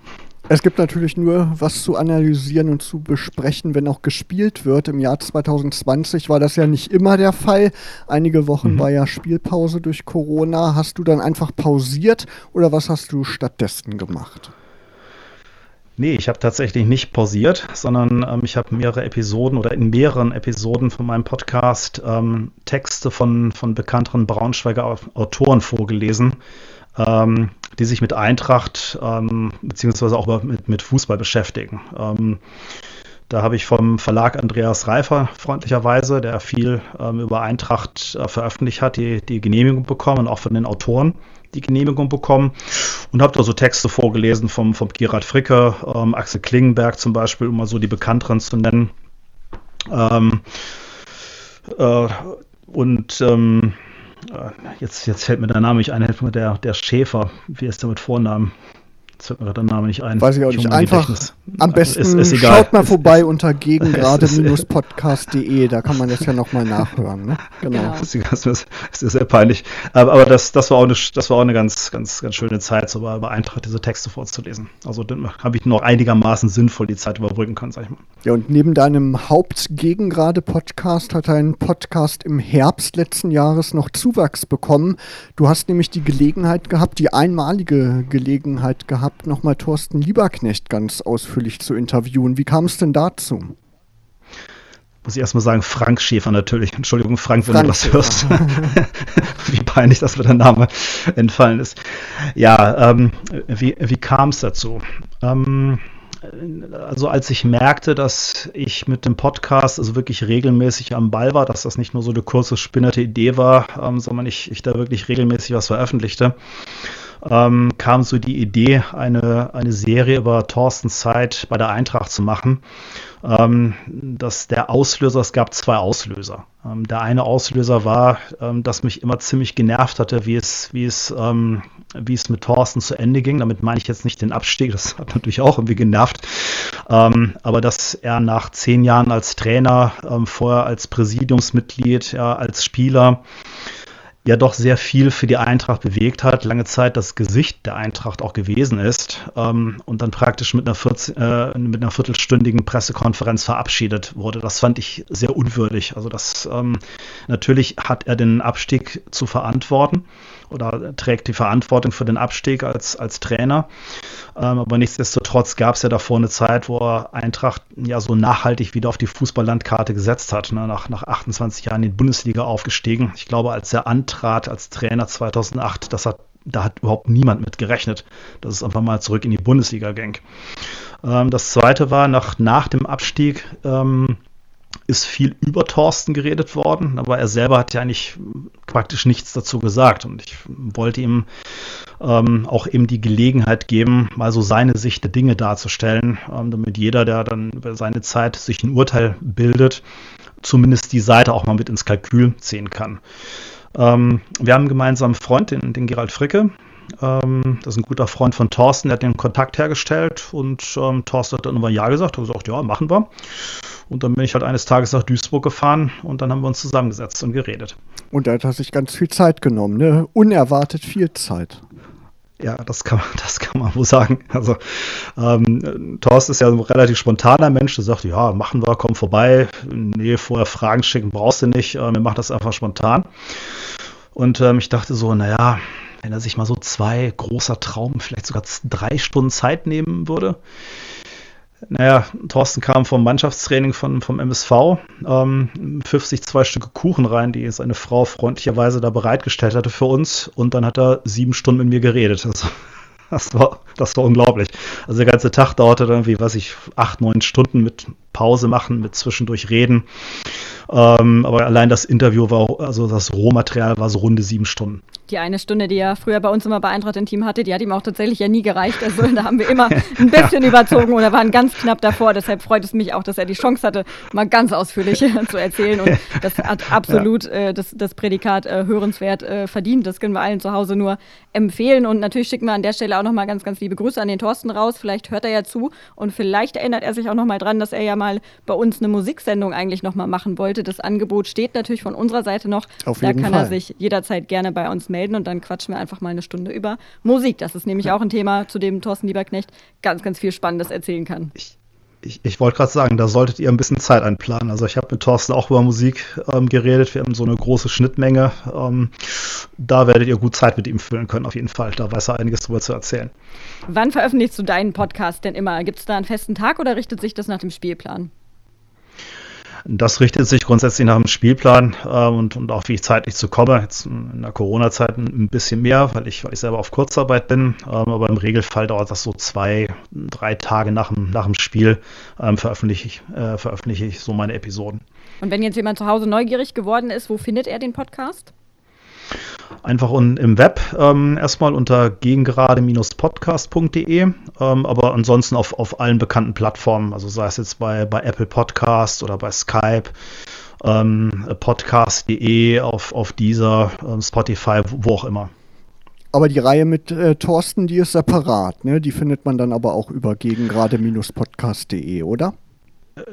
Es gibt natürlich nur was zu analysieren und zu besprechen, wenn auch gespielt wird. Im Jahr 2020 war das ja nicht immer der Fall. Einige Wochen mhm. war ja Spielpause durch Corona. Hast du dann einfach pausiert oder was hast du stattdessen gemacht? Nee, ich habe tatsächlich nicht pausiert, sondern ähm, ich habe mehrere Episoden oder in mehreren Episoden von meinem Podcast ähm, Texte von, von bekannteren Braunschweiger Autoren vorgelesen ähm, die sich mit Eintracht ähm, beziehungsweise auch mit, mit Fußball beschäftigen. Ähm, da habe ich vom Verlag Andreas Reifer freundlicherweise, der viel ähm, über Eintracht äh, veröffentlicht hat, die, die Genehmigung bekommen und auch von den Autoren die Genehmigung bekommen und habe da so Texte vorgelesen vom, vom Gerhard Fricke, ähm, Axel Klingenberg zum Beispiel, um mal so die bekannteren zu nennen. Ähm, äh, und ähm, äh, jetzt, jetzt fällt mir der Name nicht ein, der, der Schäfer, wie ist der mit Vornamen? Fällt mir der Name nicht ein. Weiß ich auch nicht. Einfach am besten ist, ist schaut mal vorbei [laughs] unter gegengrade-podcast.de, da kann man das ja nochmal nachhören. Ne? [laughs] Genau. Das ist, ist, ist sehr peinlich. Aber, aber, das, das, war auch eine, das war auch eine ganz, ganz, ganz schöne Zeit, so bei, bei Eintracht diese Texte vorzulesen. Also habe ich noch einigermaßen sinnvoll die Zeit überbrücken können, sag ich mal. Ja, und neben deinem Hauptgegengrade-Podcast hat dein Podcast im Herbst letzten Jahres noch Zuwachs bekommen. Du hast nämlich die Gelegenheit gehabt, die einmalige Gelegenheit gehabt, gehabt, nochmal Thorsten Lieberknecht ganz ausführlich zu interviewen. Wie kam es denn dazu? Muss ich erstmal sagen, Frank Schäfer natürlich. Entschuldigung, Frank, wenn Frank du das Schäfer. hörst. [laughs] wie peinlich, dass mir der Name entfallen ist. Ja, ähm, wie, wie kam es dazu? Ähm, also als ich merkte, dass ich mit dem Podcast also wirklich regelmäßig am Ball war, dass das nicht nur so eine kurze spinnerte Idee war, ähm, sondern ich, ich da wirklich regelmäßig was veröffentlichte, ähm, kam so die Idee, eine, eine Serie über Thorstens Zeit bei der Eintracht zu machen. Ähm, dass der Auslöser, es gab zwei Auslöser. Ähm, der eine Auslöser war, ähm, dass mich immer ziemlich genervt hatte, wie es, wie es, ähm, wie es mit Thorsten zu Ende ging. Damit meine ich jetzt nicht den Abstieg, das hat natürlich auch irgendwie genervt. Ähm, aber dass er nach zehn Jahren als Trainer, ähm, vorher als Präsidiumsmitglied, ja, als Spieler, ja doch sehr viel für die Eintracht bewegt hat, lange Zeit das Gesicht der Eintracht auch gewesen ist ähm, und dann praktisch mit einer, 14, äh, mit einer viertelstündigen Pressekonferenz verabschiedet wurde. Das fand ich sehr unwürdig. Also das ähm, natürlich hat er den Abstieg zu verantworten oder trägt die Verantwortung für den Abstieg als, als Trainer. Ähm, aber nichtsdestotrotz gab es ja davor eine Zeit, wo er Eintracht ja so nachhaltig wieder auf die Fußballlandkarte gesetzt hat. Ne? Nach, nach 28 Jahren in die Bundesliga aufgestiegen. Ich glaube, als er antrat als Trainer 2008, das hat da hat überhaupt niemand mit gerechnet, dass es einfach mal zurück in die Bundesliga ging. Ähm, das zweite war, nach, nach dem Abstieg ähm, ist viel über Thorsten geredet worden, aber er selber hat ja eigentlich praktisch nichts dazu gesagt. Und ich wollte ihm ähm, auch eben die Gelegenheit geben, mal so seine Sicht der Dinge darzustellen, ähm, damit jeder, der dann über seine Zeit sich ein Urteil bildet, zumindest die Seite auch mal mit ins Kalkül ziehen kann. Ähm, wir haben einen gemeinsamen Freund, den, den Gerald Fricke. Ähm, das ist ein guter Freund von Thorsten, der hat den Kontakt hergestellt und ähm, Thorsten hat dann immer Ja gesagt, hat gesagt, ja, machen wir. Und dann bin ich halt eines Tages nach Duisburg gefahren und dann haben wir uns zusammengesetzt und geredet. Und da hat er sich ganz viel Zeit genommen, ne? Unerwartet viel Zeit. Ja, das kann, das kann man wohl sagen. Also, ähm, Thorsten ist ja ein relativ spontaner Mensch, der sagt, ja, machen wir, komm vorbei. Nee, vorher Fragen schicken brauchst du nicht. Äh, wir machen das einfach spontan. Und ähm, ich dachte so, naja, wenn er sich mal so zwei großer Traum, vielleicht sogar drei Stunden Zeit nehmen würde. Naja, Thorsten kam vom Mannschaftstraining von, vom MSV, ähm, pfiff sich zwei Stücke Kuchen rein, die seine Frau freundlicherweise da bereitgestellt hatte für uns. Und dann hat er sieben Stunden mit mir geredet. Also, [laughs] das war, das war unglaublich. Also der ganze Tag dauerte dann irgendwie, weiß ich, acht, neun Stunden mit Pause machen, mit zwischendurch reden. Ähm, aber allein das Interview war, also das Rohmaterial war so runde sieben Stunden. Die eine Stunde, die er früher bei uns immer bei Eintracht im Team hatte, die hat ihm auch tatsächlich ja nie gereicht. Also da haben wir immer [laughs] ein bisschen ja. überzogen oder waren ganz knapp davor. Deshalb freut es mich auch, dass er die Chance hatte, mal ganz ausführlich [laughs] zu erzählen. Und das hat absolut ja. äh, das, das Prädikat äh, hörenswert äh, verdient. Das können wir allen zu Hause nur empfehlen. Und natürlich schicken wir an der Stelle auch nochmal ganz, ganz liebe Grüße an den Thorsten raus. Vielleicht hört er ja zu und vielleicht erinnert er sich auch nochmal dran, dass er ja mal bei uns eine Musiksendung eigentlich nochmal machen wollte. Das Angebot steht natürlich von unserer Seite noch. Auf jeden da kann Fall. er sich jederzeit gerne bei uns melden und dann quatschen wir einfach mal eine Stunde über Musik. Das ist nämlich ja. auch ein Thema, zu dem Thorsten Lieberknecht ganz, ganz viel Spannendes erzählen kann. Ich ich, ich wollte gerade sagen, da solltet ihr ein bisschen Zeit einplanen. Also ich habe mit Thorsten auch über Musik ähm, geredet. Wir haben so eine große Schnittmenge. Ähm, da werdet ihr gut Zeit mit ihm füllen können, auf jeden Fall. Da weiß er einiges drüber zu erzählen. Wann veröffentlichst du deinen Podcast denn immer? Gibt es da einen festen Tag oder richtet sich das nach dem Spielplan? Das richtet sich grundsätzlich nach dem Spielplan äh, und, und auch wie ich zeitlich zu komme. Jetzt in der Corona-Zeit ein bisschen mehr, weil ich, weil ich selber auf Kurzarbeit bin. Ähm, aber im Regelfall dauert das so zwei, drei Tage nach dem, nach dem Spiel ähm, veröffentliche, ich, äh, veröffentliche ich so meine Episoden. Und wenn jetzt jemand zu Hause neugierig geworden ist, wo findet er den Podcast? Einfach un, im Web ähm, erstmal unter gegengerade-podcast.de, ähm, aber ansonsten auf, auf allen bekannten Plattformen, also sei es jetzt bei, bei Apple Podcast oder bei Skype, ähm, podcast.de, auf, auf dieser, ähm, Spotify, wo auch immer. Aber die Reihe mit äh, Thorsten, die ist separat, ne? Die findet man dann aber auch über gegengrade-podcast.de, oder?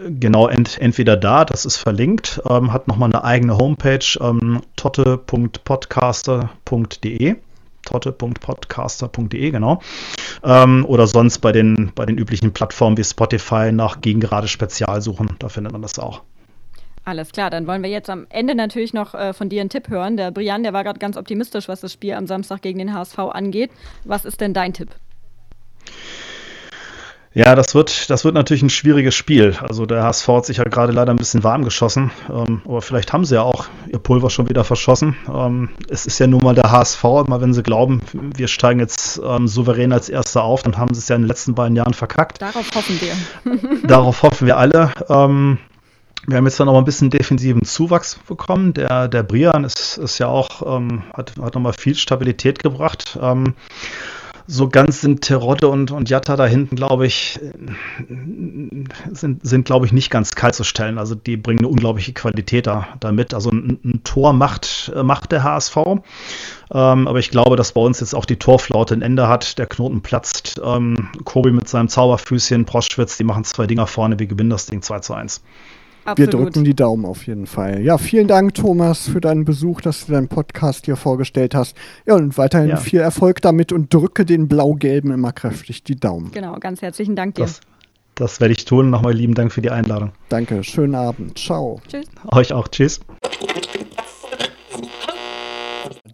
Genau, ent, entweder da, das ist verlinkt, ähm, hat nochmal eine eigene Homepage, ähm, totte.podcaster.de totte.podcaster.de, genau. Ähm, oder sonst bei den, bei den üblichen Plattformen wie Spotify nach gegen gerade Spezial suchen, da findet man das auch. Alles klar, dann wollen wir jetzt am Ende natürlich noch äh, von dir einen Tipp hören. Der Brian, der war gerade ganz optimistisch, was das Spiel am Samstag gegen den HSV angeht. Was ist denn dein Tipp? Ja, das wird, das wird natürlich ein schwieriges Spiel. Also der HSV hat sich ja gerade leider ein bisschen warm geschossen. Ähm, aber vielleicht haben sie ja auch ihr Pulver schon wieder verschossen. Ähm, es ist ja nun mal der HSV, immer wenn sie glauben, wir steigen jetzt ähm, souverän als Erster auf, dann haben sie es ja in den letzten beiden Jahren verkackt. Darauf hoffen wir. [laughs] [laughs] Darauf hoffen wir alle. Ähm, wir haben jetzt dann noch mal ein bisschen defensiven Zuwachs bekommen. Der, der Brian ist, ist ja auch, ähm, hat, hat noch mal viel Stabilität gebracht. Ähm, so ganz sind Terodde und, und Jatta da hinten, glaube ich, sind, sind glaube ich, nicht ganz kalt zu stellen. Also die bringen eine unglaubliche Qualität da, da mit. Also ein, ein Tor macht, macht der HSV. Ähm, aber ich glaube, dass bei uns jetzt auch die Torflaute ein Ende hat. Der Knoten platzt. Ähm, Kobi mit seinem Zauberfüßchen, Proschwitz, die machen zwei Dinger vorne. Wir gewinnen das Ding 2 zu 1. Absolut. Wir drücken die Daumen auf jeden Fall. Ja, vielen Dank, Thomas, für deinen Besuch, dass du deinen Podcast hier vorgestellt hast. Ja, und weiterhin ja. viel Erfolg damit und drücke den Blau-Gelben immer kräftig die Daumen. Genau, ganz herzlichen Dank dir. Das, das werde ich tun. Nochmal lieben Dank für die Einladung. Danke, schönen Abend. Ciao. Tschüss. Euch auch. Tschüss.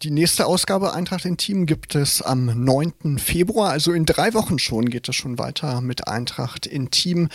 Die nächste Ausgabe Eintracht Intim gibt es am 9. Februar, also in drei Wochen schon geht es schon weiter mit Eintracht Intim.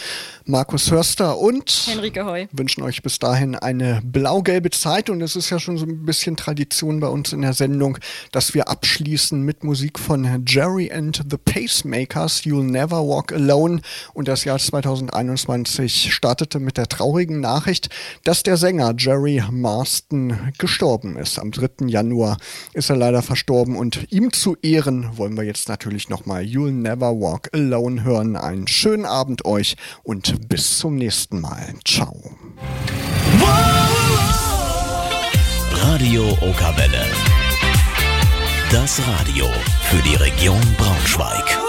Markus Hörster und Henrike Heu wünschen euch bis dahin eine blau-gelbe Zeit und es ist ja schon so ein bisschen Tradition bei uns in der Sendung, dass wir abschließen mit Musik von Jerry and the Pacemakers, You'll Never Walk Alone und das Jahr 2021 startete mit der traurigen Nachricht, dass der Sänger Jerry Marston gestorben ist. Am 3. Januar ist er leider verstorben und ihm zu Ehren wollen wir jetzt natürlich nochmal You'll Never Walk Alone hören. Einen schönen Abend euch und bis zum nächsten Mal. Ciao. Radio Okawelle. Das Radio für die Region Braunschweig.